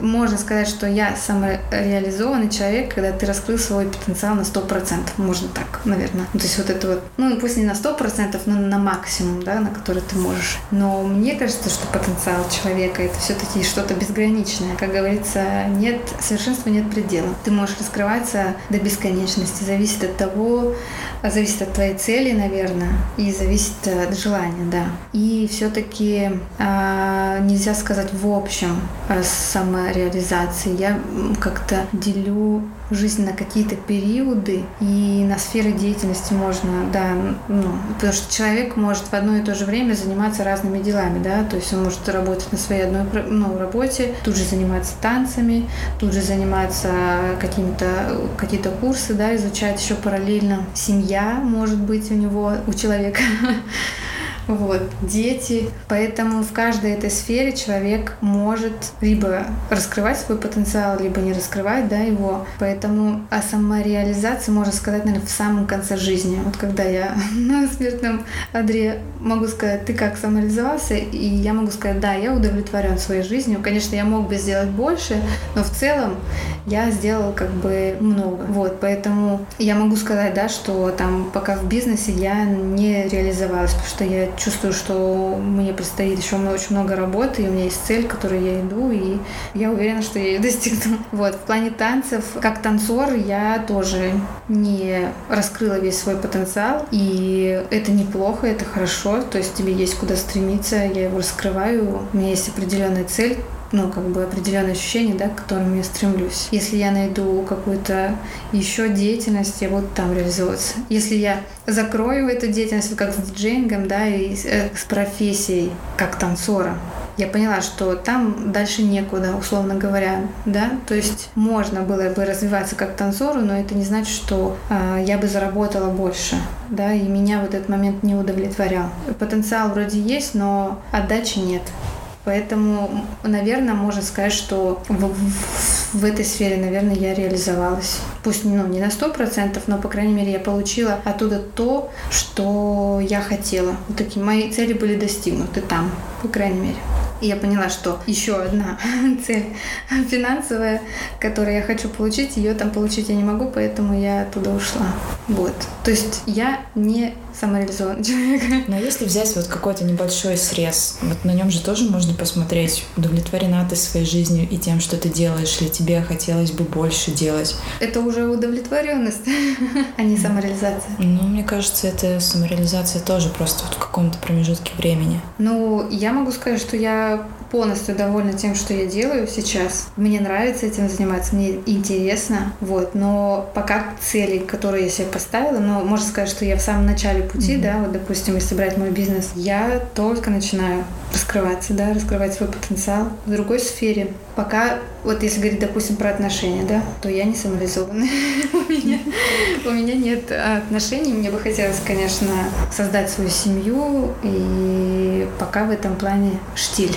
[SPEAKER 1] Можно сказать, что я самореализованный человек, когда ты раскрыл свой потенциал на 100%, можно так наверное. То есть вот это вот, ну пусть не на сто процентов, но на максимум, да, на который ты можешь. Но мне кажется, что потенциал человека это все-таки что-то безграничное. Как говорится, нет совершенства нет предела. Ты можешь раскрываться до бесконечности. Зависит от того, зависит от твоей цели, наверное, и зависит от желания, да. И все-таки а, нельзя сказать в общем о самореализации. Я как-то делю жизнь на какие-то периоды и на сферы деятельности можно, да, ну, потому что человек может в одно и то же время заниматься разными делами, да, то есть он может работать на своей одной ну, работе, тут же заниматься танцами, тут же заниматься какими-то какие-то курсы, да, изучать еще параллельно. Семья может быть у него, у человека *laughs* вот, дети. Поэтому в каждой этой сфере человек может либо раскрывать свой потенциал, либо не раскрывать да, его. Поэтому о самореализации можно сказать, наверное, в самом конце жизни. Вот когда я *laughs* на смертном одре могу сказать, ты как самореализовался, и я могу сказать, да, я удовлетворен своей жизнью. Конечно, я мог бы сделать больше, но в целом я сделал как бы много. Вот, поэтому я могу сказать, да, что там пока в бизнесе я не реализовалась, потому что я чувствую, что мне предстоит еще очень много работы, и у меня есть цель, к которой я иду, и я уверена, что я ее *laughs* достигну. Вот, в плане танцев, как танцор, я тоже не раскрыла весь свой потенциал, и это неплохо, это хорошо, то есть тебе есть куда стремиться, я его раскрываю, у меня есть определенная цель, ну, как бы определенные ощущения, да, к которым я стремлюсь. Если я найду какую-то еще деятельность, я буду там реализовываться. Если я закрою эту деятельность, как с диджеингом, да, и с, э, с профессией, как танцора, я поняла, что там дальше некуда, условно говоря, да, то есть можно было бы развиваться как танцору, но это не значит, что э, я бы заработала больше, да, и меня в этот момент не удовлетворял. Потенциал вроде есть, но отдачи нет. Поэтому, наверное, можно сказать, что в, в, в этой сфере, наверное, я реализовалась. Пусть ну, не на сто процентов, но, по крайней мере, я получила оттуда то, что я хотела. Вот такие мои цели были достигнуты там, по крайней мере. И я поняла, что еще одна *laughs* цель финансовая, которую я хочу получить, ее там получить я не могу, поэтому я оттуда ушла. Вот. То есть я не самореализованный человек.
[SPEAKER 2] Но если взять вот какой-то небольшой срез, вот на нем же тоже можно посмотреть, удовлетворена ты своей жизнью и тем, что ты делаешь, или тебе хотелось бы больше делать.
[SPEAKER 1] Это уже удовлетворенность, а не самореализация.
[SPEAKER 2] Ну, мне кажется, это самореализация тоже просто вот в каком-то промежутке времени.
[SPEAKER 1] Ну, я могу сказать, что я полностью довольна тем, что я делаю сейчас. Мне нравится этим заниматься, мне интересно, вот. Но пока цели, которые я себе поставила, ну, можно сказать, что я в самом начале пути, mm-hmm. да, вот, допустим, если брать мой бизнес, я только начинаю раскрываться, да, раскрывать свой потенциал в другой сфере. Пока, вот если говорить, допустим, про отношения, да, то я не самореализованная. *laughs* у, меня, у меня нет отношений. Мне бы хотелось, конечно, создать свою семью, и пока в этом плане штиль.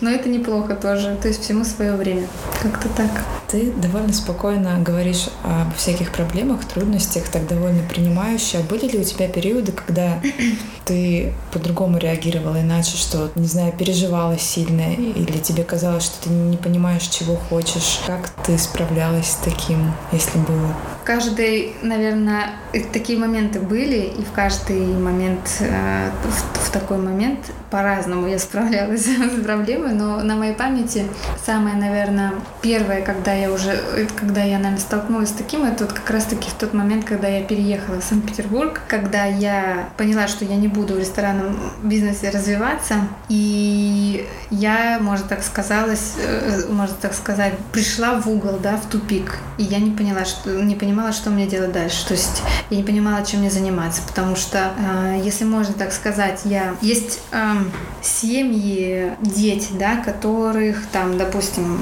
[SPEAKER 1] Но это неплохо тоже. То есть всему свое время. Как-то так.
[SPEAKER 2] Ты довольно спокойно говоришь о всяких проблемах, трудностях, так довольно принимающе. А были ли у тебя периоды, когда *clears throat* ты по-другому реагировала иначе, что, не знаю, переживала сильно, или тебе казалось, что ты не понимаешь, чего хочешь? Как ты справлялась с таким, если было?
[SPEAKER 1] Каждый, наверное, такие моменты были, и в каждый момент, э, в, в такой момент по-разному я справлялась *laughs* с проблемой, но на моей памяти самое, наверное, первое, когда я уже, когда я, наверное, столкнулась с таким, это вот как раз-таки в тот момент, когда я переехала в Санкт-Петербург, когда я поняла, что я не буду в ресторанном бизнесе развиваться, и я, может так сказалось, э, можно так сказать, пришла в угол, да, в тупик, и я не поняла, что не понимала, что мне делать дальше, то есть я не понимала, чем мне заниматься, потому что, э, если можно так сказать, я есть э, семьи, дети, да, которых там, допустим,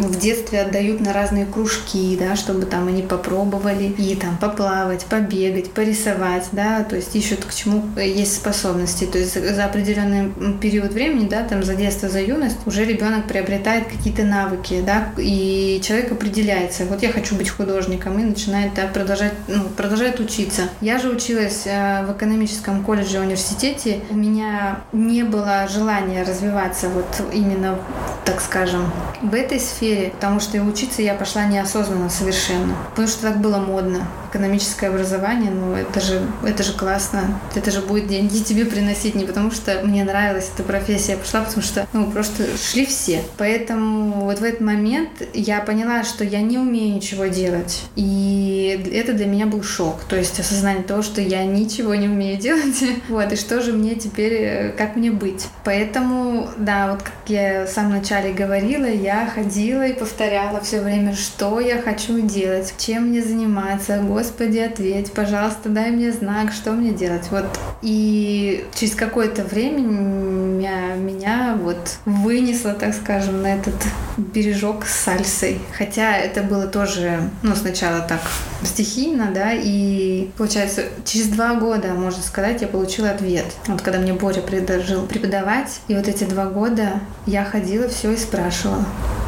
[SPEAKER 1] в детстве отдают на разные кружки, да, чтобы там они попробовали и там поплавать, побегать, порисовать, да, то есть ищут к чему есть способности. То есть за определенный период времени, да, там за детство, за юность уже ребенок приобретает какие-то навыки, да, и человек определяется. Вот я хочу быть художником и начинает да, продолжать, ну, продолжает учиться. Я же училась э, в экономическом колледже университете. У меня не было желания развиваться вот именно, так скажем, в этой сфере, потому что и учиться я пошла неосознанно совершенно, потому что так было модно. Экономическое образование, ну это же, это же классно, это же будет деньги тебе приносить, не потому что мне нравилась эта профессия, я пошла, потому что, ну, просто шли все. Поэтому вот в этот момент я поняла, что я не умею ничего делать. И это для меня был шок. То есть осознание того, что я ничего не умею делать. *laughs* Вот, и что же мне теперь, э, как мне быть? Поэтому, да, вот как я в самом начале говорила, я ходила и повторяла все время, что я хочу делать, чем мне заниматься. Господи, ответь, пожалуйста, дай мне знак, что мне делать. Вот. И через какое-то время меня, меня вот вынесло, так скажем, на этот бережок с сальсой. Хотя это было тоже, ну, сначала так стихийно, да, и получается, через два года, можно сказать, я получила ответ. Вот когда мне Боря предложил преподавать, и вот эти два года я ходила все и спрашивала,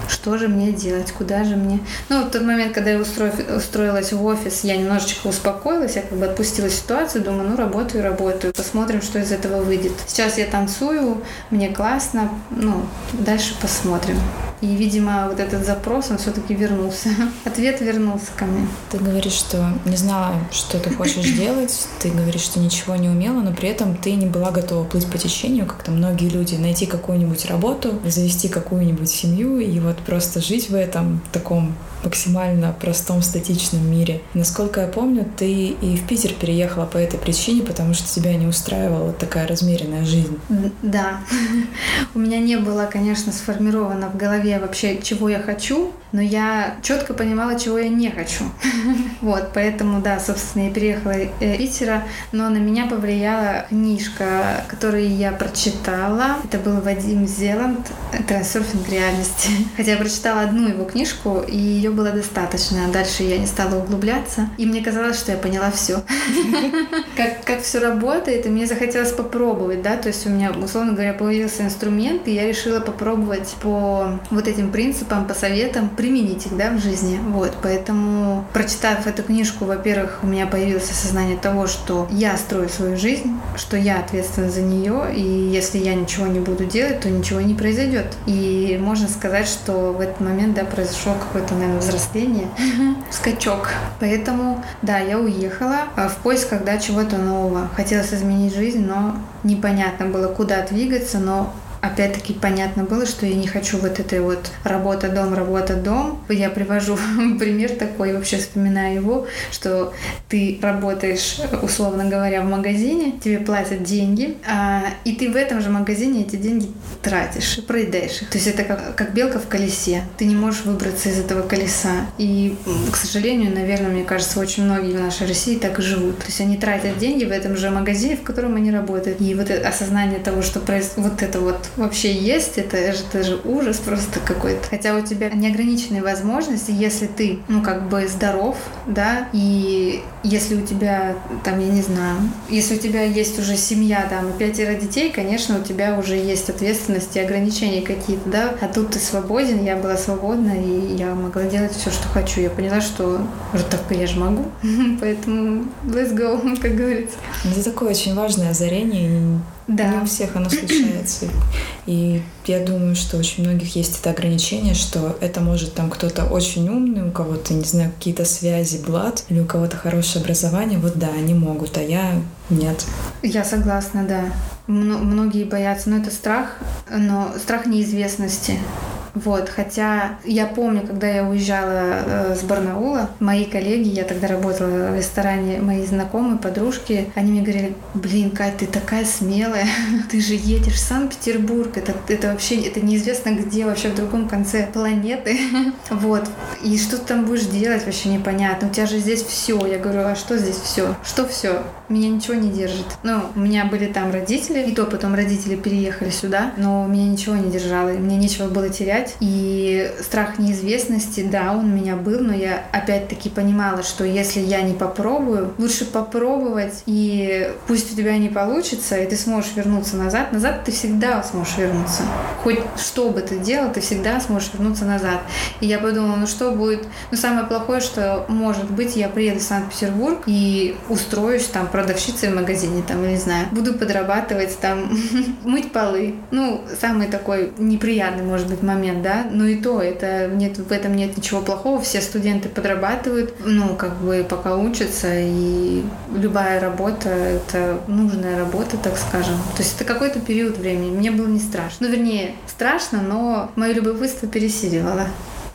[SPEAKER 1] что же мне делать, куда же мне... Ну, в тот момент, когда я устроив, устроилась в офис, я немножечко успокоилась, я как бы отпустила ситуацию, думаю, ну, работаю, работаю, посмотрим, что из этого выйдет. Сейчас я танцую, мне классно, ну, дальше посмотрим. И, видимо, вот этот запрос, он все-таки вернулся. *laughs* Ответ вернулся ко мне.
[SPEAKER 2] Ты говоришь, что не знала, что ты хочешь *clears throat* делать, ты говоришь, что ничего не умела, но при этом ты не была готова плыть по течению, как то многие люди, найти какую-нибудь работу, завести какую-нибудь семью и вот просто жить в этом таком максимально простом, статичном мире. Насколько я помню, ты и в Питер переехала по этой причине, потому что тебя не устраивала такая размеренная жизнь.
[SPEAKER 1] Да. *laughs* У меня не было, конечно, сформировано в голове вообще, чего я хочу, но я четко понимала, чего я не хочу. *laughs* Вот, поэтому, да, собственно, я переехала из э, Питера, но на меня повлияла книжка, которую я прочитала. Это был Вадим Зеланд «Трансерфинг реальности». *laughs* Хотя я прочитала одну его книжку, и ее было достаточно. Дальше я не стала углубляться. И мне казалось, что я поняла все. *laughs* Как, как все работает, и мне захотелось попробовать, да, то есть у меня, условно говоря, появился инструмент, и я решила попробовать по вот этим принципам, по советам применить их, да, в жизни. Вот, поэтому, прочитав эту книжку, во-первых, у меня появилось осознание того, что я строю свою жизнь, что я ответственна за нее, и если я ничего не буду делать, то ничего не произойдет. И можно сказать, что в этот момент, да, произошло какое-то, наверное, взросление, скачок. Поэтому, да, я уехала а, в поисках, да, чего-то нового. Хотелось изменить жизнь, но непонятно было, куда двигаться, но опять-таки понятно было, что я не хочу вот этой вот работа-дом, работа-дом. Я привожу *laughs* пример такой, вообще вспоминаю его, что ты работаешь, условно говоря, в магазине, тебе платят деньги, а, и ты в этом же магазине эти деньги тратишь, проедаешь их. То есть это как, как белка в колесе. Ты не можешь выбраться из этого колеса. И, к сожалению, наверное, мне кажется, очень многие в нашей России так и живут. То есть они тратят деньги в этом же магазине, в котором они работают. И вот осознание того, что проис... вот это вот вообще есть, это это же ужас просто какой-то. Хотя у тебя неограниченные возможности, если ты, ну, как бы здоров, да, и если у тебя, там, я не знаю, если у тебя есть уже семья, там, и пятеро детей, конечно, у тебя уже есть ответственность и ограничения какие-то, да, а тут ты свободен, я была свободна, и я могла делать все, что хочу. Я поняла, что так я же могу, *laughs* поэтому let's go, *laughs* как говорится.
[SPEAKER 2] Это такое очень важное озарение,
[SPEAKER 1] да.
[SPEAKER 2] Не у всех оно случается. И я думаю, что очень многих есть это ограничение, что это может там кто-то очень умный, у кого-то, не знаю, какие-то связи, блат, или у кого-то хорошее образование. Вот да, они могут, а я нет.
[SPEAKER 1] Я согласна, да. Многие боятся, но это страх, но страх неизвестности. Вот, хотя я помню, когда я уезжала э, с Барнаула, мои коллеги, я тогда работала в ресторане, мои знакомые, подружки, они мне говорили, блин, Кать, ты такая смелая, *laughs* ты же едешь в Санкт-Петербург, это, это вообще, это неизвестно где, вообще в другом конце планеты, *laughs* вот, и что ты там будешь делать, вообще непонятно, у тебя же здесь все, я говорю, а что здесь все, что все, меня ничего не держит, ну, у меня были там родители, и то потом родители переехали сюда, но меня ничего не держало, мне нечего было терять, уезжать. И страх неизвестности, да, он у меня был, но я опять-таки понимала, что если я не попробую, лучше попробовать, и пусть у тебя не получится, и ты сможешь вернуться назад. Назад ты всегда сможешь вернуться. Хоть что бы ты делал, ты всегда сможешь вернуться назад. И я подумала, ну что будет? Ну самое плохое, что может быть, я приеду в Санкт-Петербург и устроюсь там продавщицей в магазине, там, не знаю, буду подрабатывать там, *laughs* мыть полы. Ну, самый такой неприятный, может быть, момент момент, да, но и то, это нет, в этом нет ничего плохого, все студенты подрабатывают, ну, как бы пока учатся, и любая работа — это нужная работа, так скажем. То есть это какой-то период времени, мне было не страшно. Ну, вернее, страшно, но мое любопытство пересиливало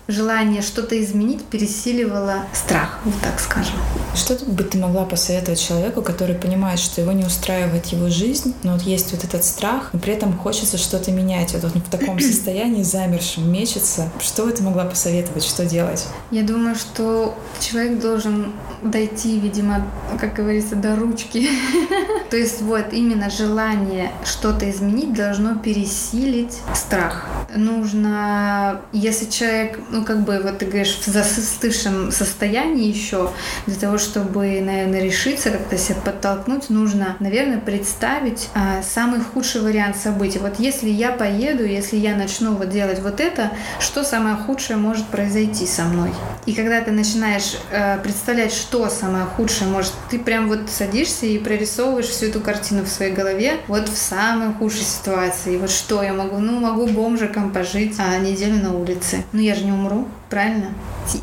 [SPEAKER 1] желание что-то изменить пересиливало страх, вот так скажем.
[SPEAKER 2] Что бы ты могла посоветовать человеку, который понимает, что его не устраивает его жизнь, но вот есть вот этот страх, но при этом хочется что-то менять, вот он в таком *clears throat* состоянии замершем мечется. Что бы ты могла посоветовать, что делать?
[SPEAKER 1] Я думаю, что человек должен дойти, видимо, как говорится, до ручки. *laughs* То есть вот именно желание что-то изменить должно пересилить страх. Нужно, если человек, ну как бы вот ты говоришь, в застывшем состоянии еще, для того, чтобы, наверное, решиться, как-то себя подтолкнуть, нужно, наверное, представить а, самый худший вариант событий. Вот если я поеду, если я начну вот делать вот это, что самое худшее может произойти со мной? И когда ты начинаешь э, представлять, что самое худшее может, ты прям вот садишься и прорисовываешь всю эту картину в своей голове, вот в самой худшей ситуации. Вот что я могу? Ну, могу бомжиком пожить а, неделю на улице. Ну, я же не умру, lembro правильно?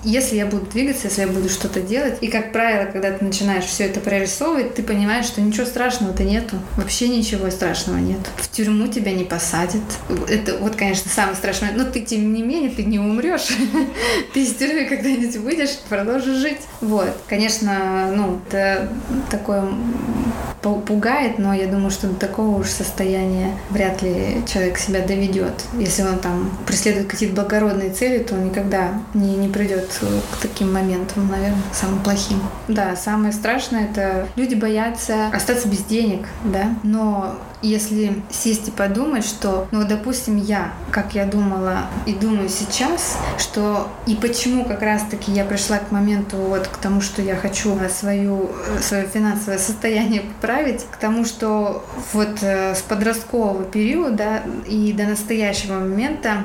[SPEAKER 1] Если я буду двигаться, если я буду что-то делать, и, как правило, когда ты начинаешь все это прорисовывать, ты понимаешь, что ничего страшного-то нету. Вообще ничего страшного нет. В тюрьму тебя не посадят. Это вот, конечно, самое страшное. Но ты, тем не менее, ты не умрешь. *laughs* Ты из тюрьмы когда-нибудь выйдешь, продолжишь жить. Вот. Конечно, ну, это такое пугает, но я думаю, что до такого уж состояния вряд ли человек себя доведет. Если он там преследует какие-то благородные цели, то он никогда не, не придет к таким моментам, наверное, самым плохим. Да, самое страшное это люди боятся остаться без денег, да, но если сесть и подумать, что, ну, допустим, я, как я думала и думаю сейчас, что и почему как раз-таки я пришла к моменту вот к тому, что я хочу свою, свое финансовое состояние поправить, к тому, что вот э, с подросткового периода и до настоящего момента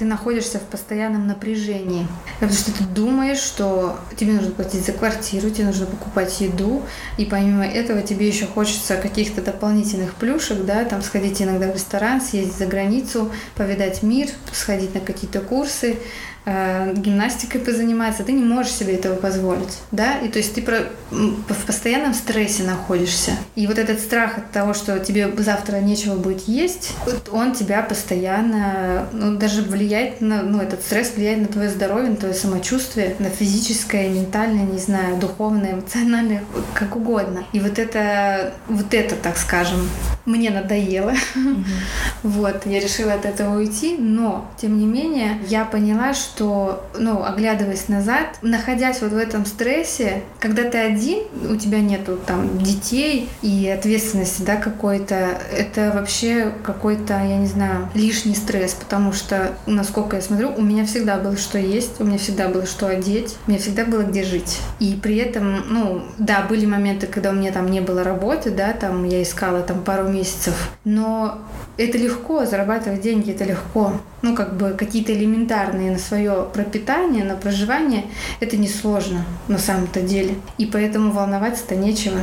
[SPEAKER 1] ты находишься в постоянном напряжении. Потому что ты думаешь, что тебе нужно платить за квартиру, тебе нужно покупать еду, и помимо этого тебе еще хочется каких-то дополнительных плюшек, да, там сходить иногда в ресторан, съездить за границу, повидать мир, сходить на какие-то курсы, э, гимнастикой позаниматься, ты не можешь себе этого позволить, да, и то есть ты про, в постоянном стрессе находишься. И вот этот страх от того, что тебе завтра нечего будет есть, он тебя постоянно, ну, даже влияет на, ну, этот стресс влияет на твое здоровье, на твое самочувствие, на физическое, ментальное, не знаю, духовное, эмоциональное, как угодно. И вот это, вот это, так скажем, мне надоело. Mm-hmm. *laughs* вот, я решила от этого уйти, но, тем не менее, я поняла, что, ну, оглядываясь назад, находясь вот в этом стрессе, когда ты один, у тебя нету там детей и ответственности, да, какой-то, это вообще какой-то, я не знаю, лишний стресс, потому что, насколько я смотрю, у меня всегда было что есть, у меня всегда было что одеть, у меня всегда было где жить. И при этом, ну, да, были моменты, когда у меня там не было работы, да, там я искала там пару месяцев. Но это легко, зарабатывать деньги это легко. Ну, как бы какие-то элементарные на свое пропитание, на проживание, это несложно на самом-то деле. И поэтому волноваться-то нечего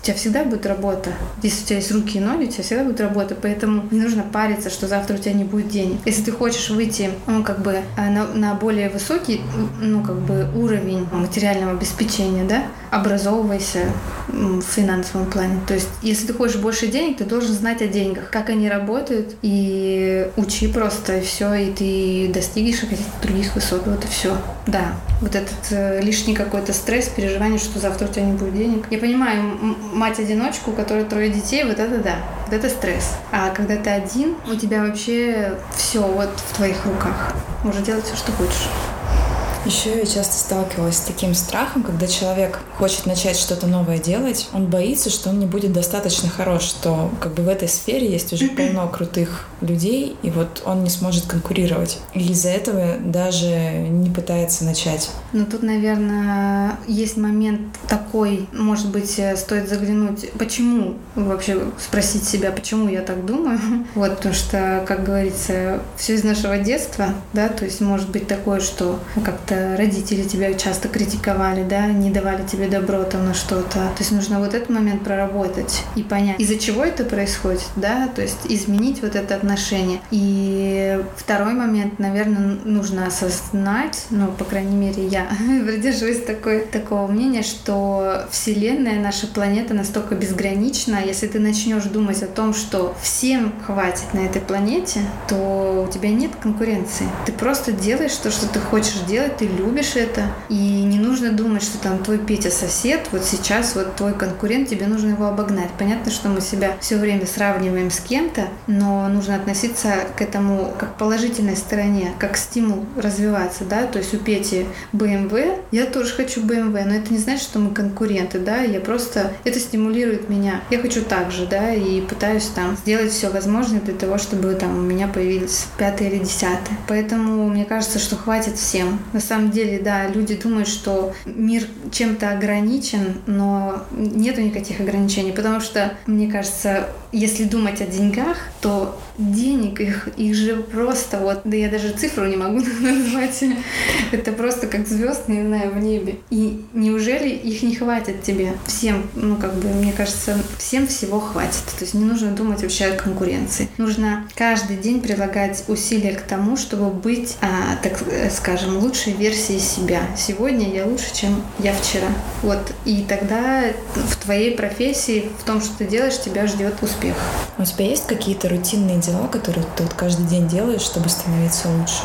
[SPEAKER 1] у тебя всегда будет работа. Если у тебя есть руки и ноги, у тебя всегда будет работа. Поэтому не нужно париться, что завтра у тебя не будет денег. Если ты хочешь выйти, ну, как бы, а, на, на более высокий, ну, как бы, уровень материального обеспечения, да, образовывайся в финансовом плане. То есть, если ты хочешь больше денег, ты должен знать о деньгах, как они работают, и учи просто, и все, и ты достигнешь каких-то других высот. Вот и все. Да, вот этот э, лишний какой-то стресс, переживание, что завтра у тебя не будет денег. Я понимаю, мать-одиночку, у которой трое детей, вот это да, вот это стресс. А когда ты один, у тебя вообще все вот в твоих руках. Можешь делать все, что хочешь.
[SPEAKER 2] Еще я часто сталкивалась с таким страхом, когда человек хочет начать что-то новое делать, он боится, что он не будет достаточно хорош, что как бы в этой сфере есть уже полно крутых людей, и вот он не сможет конкурировать. И из-за этого даже не пытается начать.
[SPEAKER 1] Ну тут, наверное, есть момент такой, может быть, э, стоит заглянуть, почему вообще спросить себя, почему я так думаю. *laughs* Вот, потому что, как говорится, все из нашего детства, да, то есть может быть такое, что как как-то родители тебя часто критиковали, да, не давали тебе добро там на что-то. То есть нужно вот этот момент проработать и понять, из-за чего это происходит, да, то есть изменить вот это отношение. И второй момент, наверное, нужно осознать, ну, по крайней мере, я *laughs* придерживаюсь такой, такого мнения, что Вселенная, наша планета настолько безгранична, если ты начнешь думать о том, что всем хватит на этой планете, то у тебя нет конкуренции. Ты просто делаешь то, что ты хочешь делать, ты любишь это, и не нужно думать, что там твой Петя сосед, вот сейчас вот твой конкурент, тебе нужно его обогнать. Понятно, что мы себя все время сравниваем с кем-то, но нужно относиться к этому как к положительной стороне, как стимул развиваться, да, то есть у Пети BMW, я тоже хочу BMW, но это не значит, что мы конкуренты, да, я просто, это стимулирует меня. Я хочу так же, да, и пытаюсь там сделать все возможное для того, чтобы там у меня появились пятый или десятый. Поэтому мне кажется, что хватит всем. На самом деле, да, люди думают, что мир чем-то ограничен, но нету никаких ограничений, потому что, мне кажется, если думать о деньгах, то денег их, их же просто вот, да я даже цифру не могу *laughs* назвать. Это просто как звезд, не знаю, в небе. И неужели их не хватит тебе? Всем, ну как бы, мне кажется, всем всего хватит. То есть не нужно думать вообще о конкуренции. Нужно каждый день прилагать усилия к тому, чтобы быть, а, так скажем, лучшей версией себя. Сегодня я лучше, чем я вчера. Вот. И тогда в твоей профессии, в том, что ты делаешь, тебя ждет успех.
[SPEAKER 2] У тебя есть какие-то рутинные дела, которые ты вот каждый день делаешь, чтобы становиться лучше?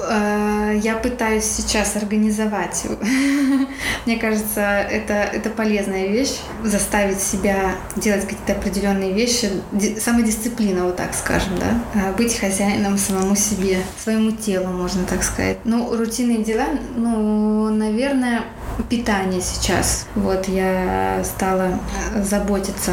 [SPEAKER 1] А, я пытаюсь сейчас организовать. *laughs* Мне кажется, это, это полезная вещь. Заставить себя делать какие-то определенные вещи. Самодисциплина, вот так скажем, да. А, быть хозяином самому себе, своему телу, можно так сказать. Ну, рутинные дела, ну, наверное, питание сейчас. Вот я стала заботиться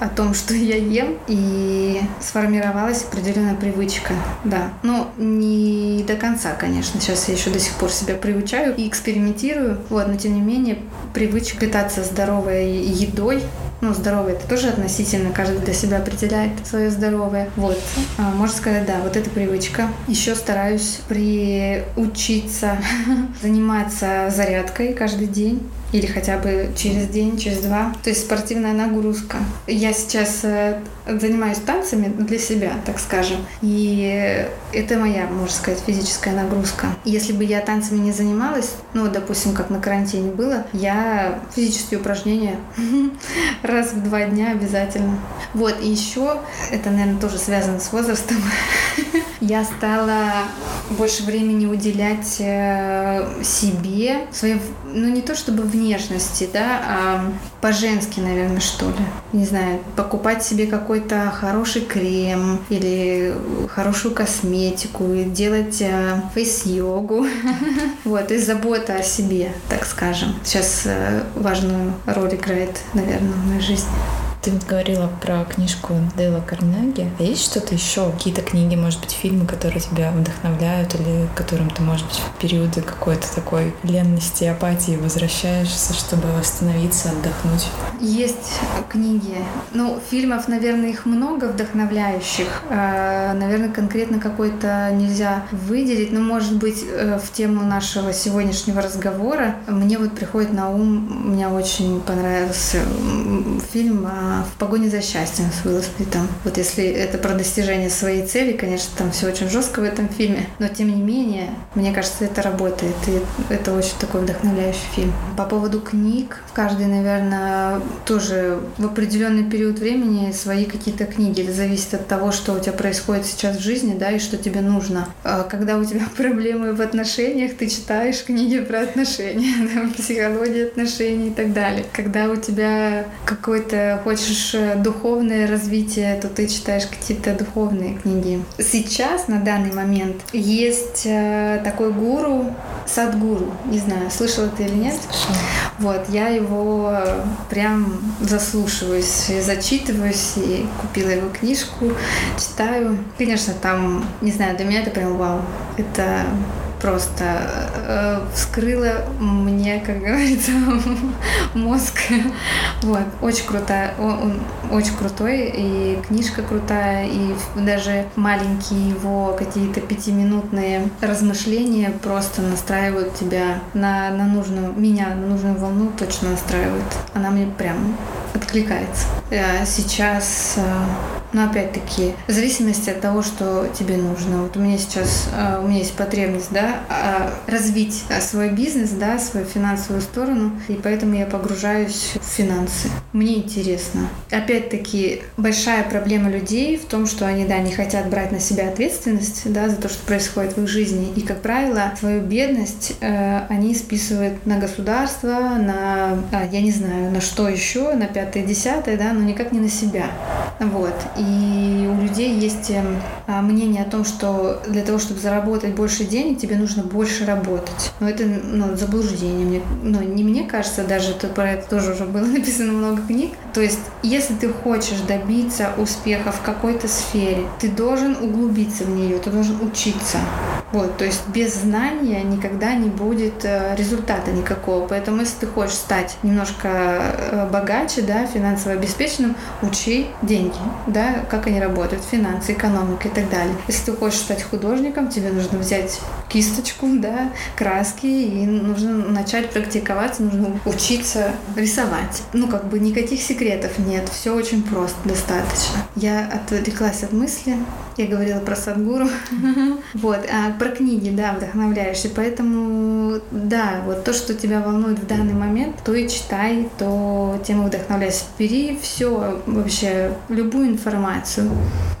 [SPEAKER 1] о том, *laughs* что я ем, и сформировалась определенная привычка, да. Но не до конца, конечно. Сейчас я еще до сих пор себя приучаю и экспериментирую. Вот, но тем не менее, привычка питаться здоровой едой ну, здоровое это тоже относительно, каждый для себя определяет свое здоровое. Вот, а, можно сказать, да, вот эта привычка. Еще стараюсь приучиться *laughs* заниматься зарядкой каждый день или хотя бы через день, через два. То есть спортивная нагрузка. Я сейчас э, занимаюсь танцами для себя, так скажем, и это моя, можно сказать, физическая нагрузка. Если бы я танцами не занималась, ну, допустим, как на карантине было, я физические упражнения *laughs* раз в два дня обязательно. Вот, и еще, это, наверное, тоже связано с возрастом, *laughs* я стала больше времени уделять э, себе, своей, ну не то чтобы внешности, да, а по-женски, наверное, что ли. Не знаю, покупать себе какой-то хороший крем или хорошую косметику, и делать э, фейс-йогу. *laughs* Вот, и забота о себе, так скажем. Сейчас э, важную роль играет, наверное, в моей жизни.
[SPEAKER 2] Ты говорила про книжку Дейла Карнеги. А есть что-то еще? Какие-то книги, может быть, фильмы, которые тебя вдохновляют или которым ты, может быть, в периоды какой-то такой ленности, апатии возвращаешься, чтобы восстановиться, отдохнуть?
[SPEAKER 1] Есть книги. Ну, фильмов, наверное, их много вдохновляющих. А, наверное, конкретно какой-то нельзя выделить. Но, может быть, э, в тему нашего сегодняшнего разговора мне вот приходит на ум, мне очень понравился фильм в погоне за счастьем с Уилл Смитом. Вот если это про достижение своей цели, конечно, там все очень жестко в этом фильме, но тем не менее, мне кажется, это работает, и это очень такой вдохновляющий фильм. По поводу книг, каждый, наверное, тоже в определенный период времени свои какие-то книги. Это зависит от того, что у тебя происходит сейчас в жизни, да, и что тебе нужно. А когда у тебя *laughs* проблемы в отношениях, ты читаешь книги про отношения, *laughs* психология отношений и так далее. Когда у тебя какой-то хочешь хочешь э, духовное развитие, то ты читаешь какие-то духовные книги. Сейчас, на данный момент, есть э, такой гуру, Садгуру. Не знаю, слышала ты или нет?
[SPEAKER 2] Слышала.
[SPEAKER 1] Вот, я его прям заслушиваюсь, зачитываюсь и купила его книжку, читаю. Конечно, там, не знаю, для меня это прям вау. Это просто э, вскрыла мне, как говорится, *laughs* мозг. Вот, очень крутая, он, очень крутой, и книжка крутая, и даже маленькие его какие-то пятиминутные размышления просто настраивают тебя на, на нужную, меня на нужную волну точно настраивают. Она мне прям откликается. Э, сейчас, э, но опять-таки, в зависимости от того, что тебе нужно. Вот у меня сейчас, э, у меня есть потребность, да, а, развить свой бизнес, да, свою финансовую сторону, и поэтому я погружаюсь в финансы. Мне интересно. Опять-таки, большая проблема людей в том, что они, да, не хотят брать на себя ответственность, да, за то, что происходит в их жизни. И, как правило, свою бедность э, они списывают на государство, на, а, я не знаю, на что еще, на пятое, десятое, да, но никак не на себя. Вот. У людей есть эм, а, мнение о том, что для того, чтобы заработать больше денег, тебе нужно больше работать. Но это ну, заблуждение. Мне, ну, не мне кажется, даже это, про это тоже уже было *laughs* написано много книг. То есть, если ты хочешь добиться успеха в какой-то сфере, ты должен углубиться в нее, ты должен учиться. Вот, то есть без знания никогда не будет э, результата никакого. Поэтому если ты хочешь стать немножко э, богаче, да, финансово обеспеченным, учи деньги, да, как они работают, финансы, экономика и так далее. Если ты хочешь стать художником, тебе нужно взять кисточку, да, краски, и нужно начать практиковаться, нужно учиться рисовать. Ну, как бы никаких секретов нет, все очень просто, достаточно. Я отвлеклась от мысли, я говорила про Садгуру. *laughs* Вот, а про книги, да, вдохновляешься. Поэтому, да, вот то, что тебя волнует в данный момент, то и читай, то тему вдохновляйся. Бери все, вообще, любую информацию.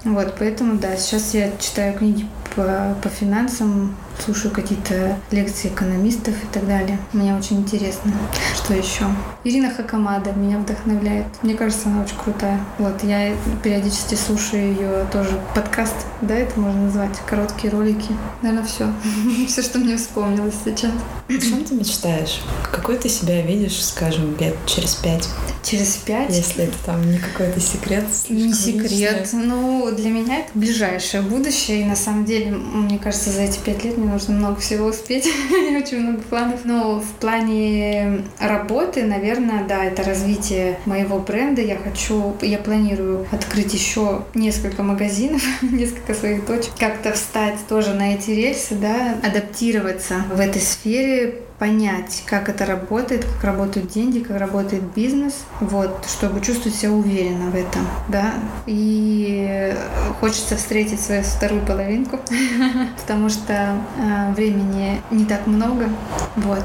[SPEAKER 1] Вот, поэтому, да, сейчас я читаю книги по, по финансам, слушаю какие-то лекции экономистов и так далее. Мне очень интересно. Что еще? Ирина Хакамада меня вдохновляет. Мне кажется, она очень крутая. Вот, я периодически слушаю ее тоже подкаст, да, это можно назвать, короткие ролики. Наверное, все. *laughs* все, что мне вспомнилось сейчас.
[SPEAKER 2] О чем ты мечтаешь? Какой ты себя видишь, скажем, лет через пять?
[SPEAKER 1] Через пять?
[SPEAKER 2] Если это там не какой-то секрет.
[SPEAKER 1] Не секрет. Ну, для меня это ближайшее будущее. И на самом деле, мне кажется, за эти пять лет мне нужно много всего успеть. *laughs* Очень много планов. Но в плане работы, наверное, да, это развитие моего бренда. Я хочу, я планирую открыть еще несколько магазинов, *laughs* несколько своих точек. Как-то встать тоже на эти рельсы, да, адаптироваться в этой сфере, понять, как это работает, как работают деньги, как работает бизнес, вот, чтобы чувствовать себя уверенно в этом, да. И хочется встретить свою вторую половинку, *laughs* потому что э, времени не так много, вот.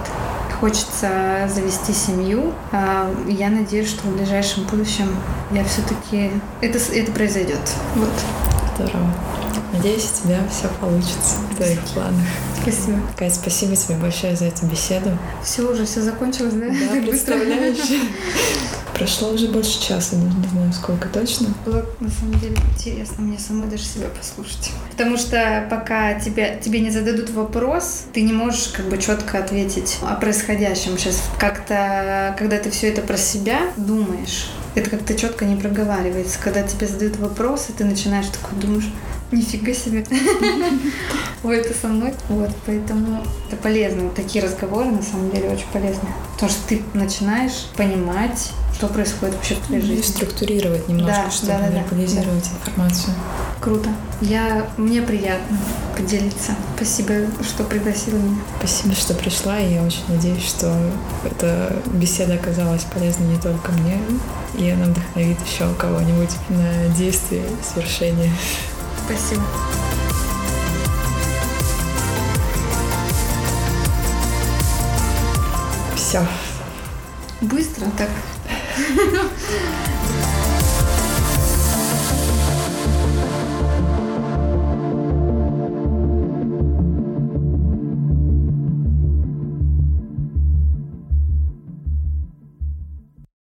[SPEAKER 1] Хочется завести семью. Э, я надеюсь, что в ближайшем будущем я все-таки это это произойдет, вот.
[SPEAKER 2] Здорово. Надеюсь, у тебя все получится в твоих планах.
[SPEAKER 1] Спасибо.
[SPEAKER 2] Кать, спасибо тебе большое за эту беседу.
[SPEAKER 1] Все, уже все закончилось, да?
[SPEAKER 2] Да, представляешь? Прошло уже больше часа, даже не знаю, сколько точно.
[SPEAKER 1] Было на самом деле интересно мне самой даже себя послушать. Потому что пока тебе, тебе не зададут вопрос, ты не можешь как бы четко ответить о происходящем сейчас. Как-то, когда ты все это про себя думаешь, это как-то четко не проговаривается. Когда тебе задают вопросы, ты начинаешь такой думаешь, Нифига себе. *laughs* Ой, это со мной. Вот, поэтому это полезно. Вот такие разговоры на самом деле очень полезны. Потому что ты начинаешь понимать, что происходит вообще в твоей ну, жизни.
[SPEAKER 2] структурировать немножко, да, чтобы да, да, вербализировать да. информацию.
[SPEAKER 1] Круто. Я, мне приятно поделиться. Спасибо, что пригласила меня.
[SPEAKER 2] Спасибо, что пришла, и я очень надеюсь, что эта беседа оказалась полезной не только мне, и она вдохновит еще кого-нибудь на действие свершения.
[SPEAKER 1] Спасибо.
[SPEAKER 2] Все.
[SPEAKER 1] Быстро так. *laughs*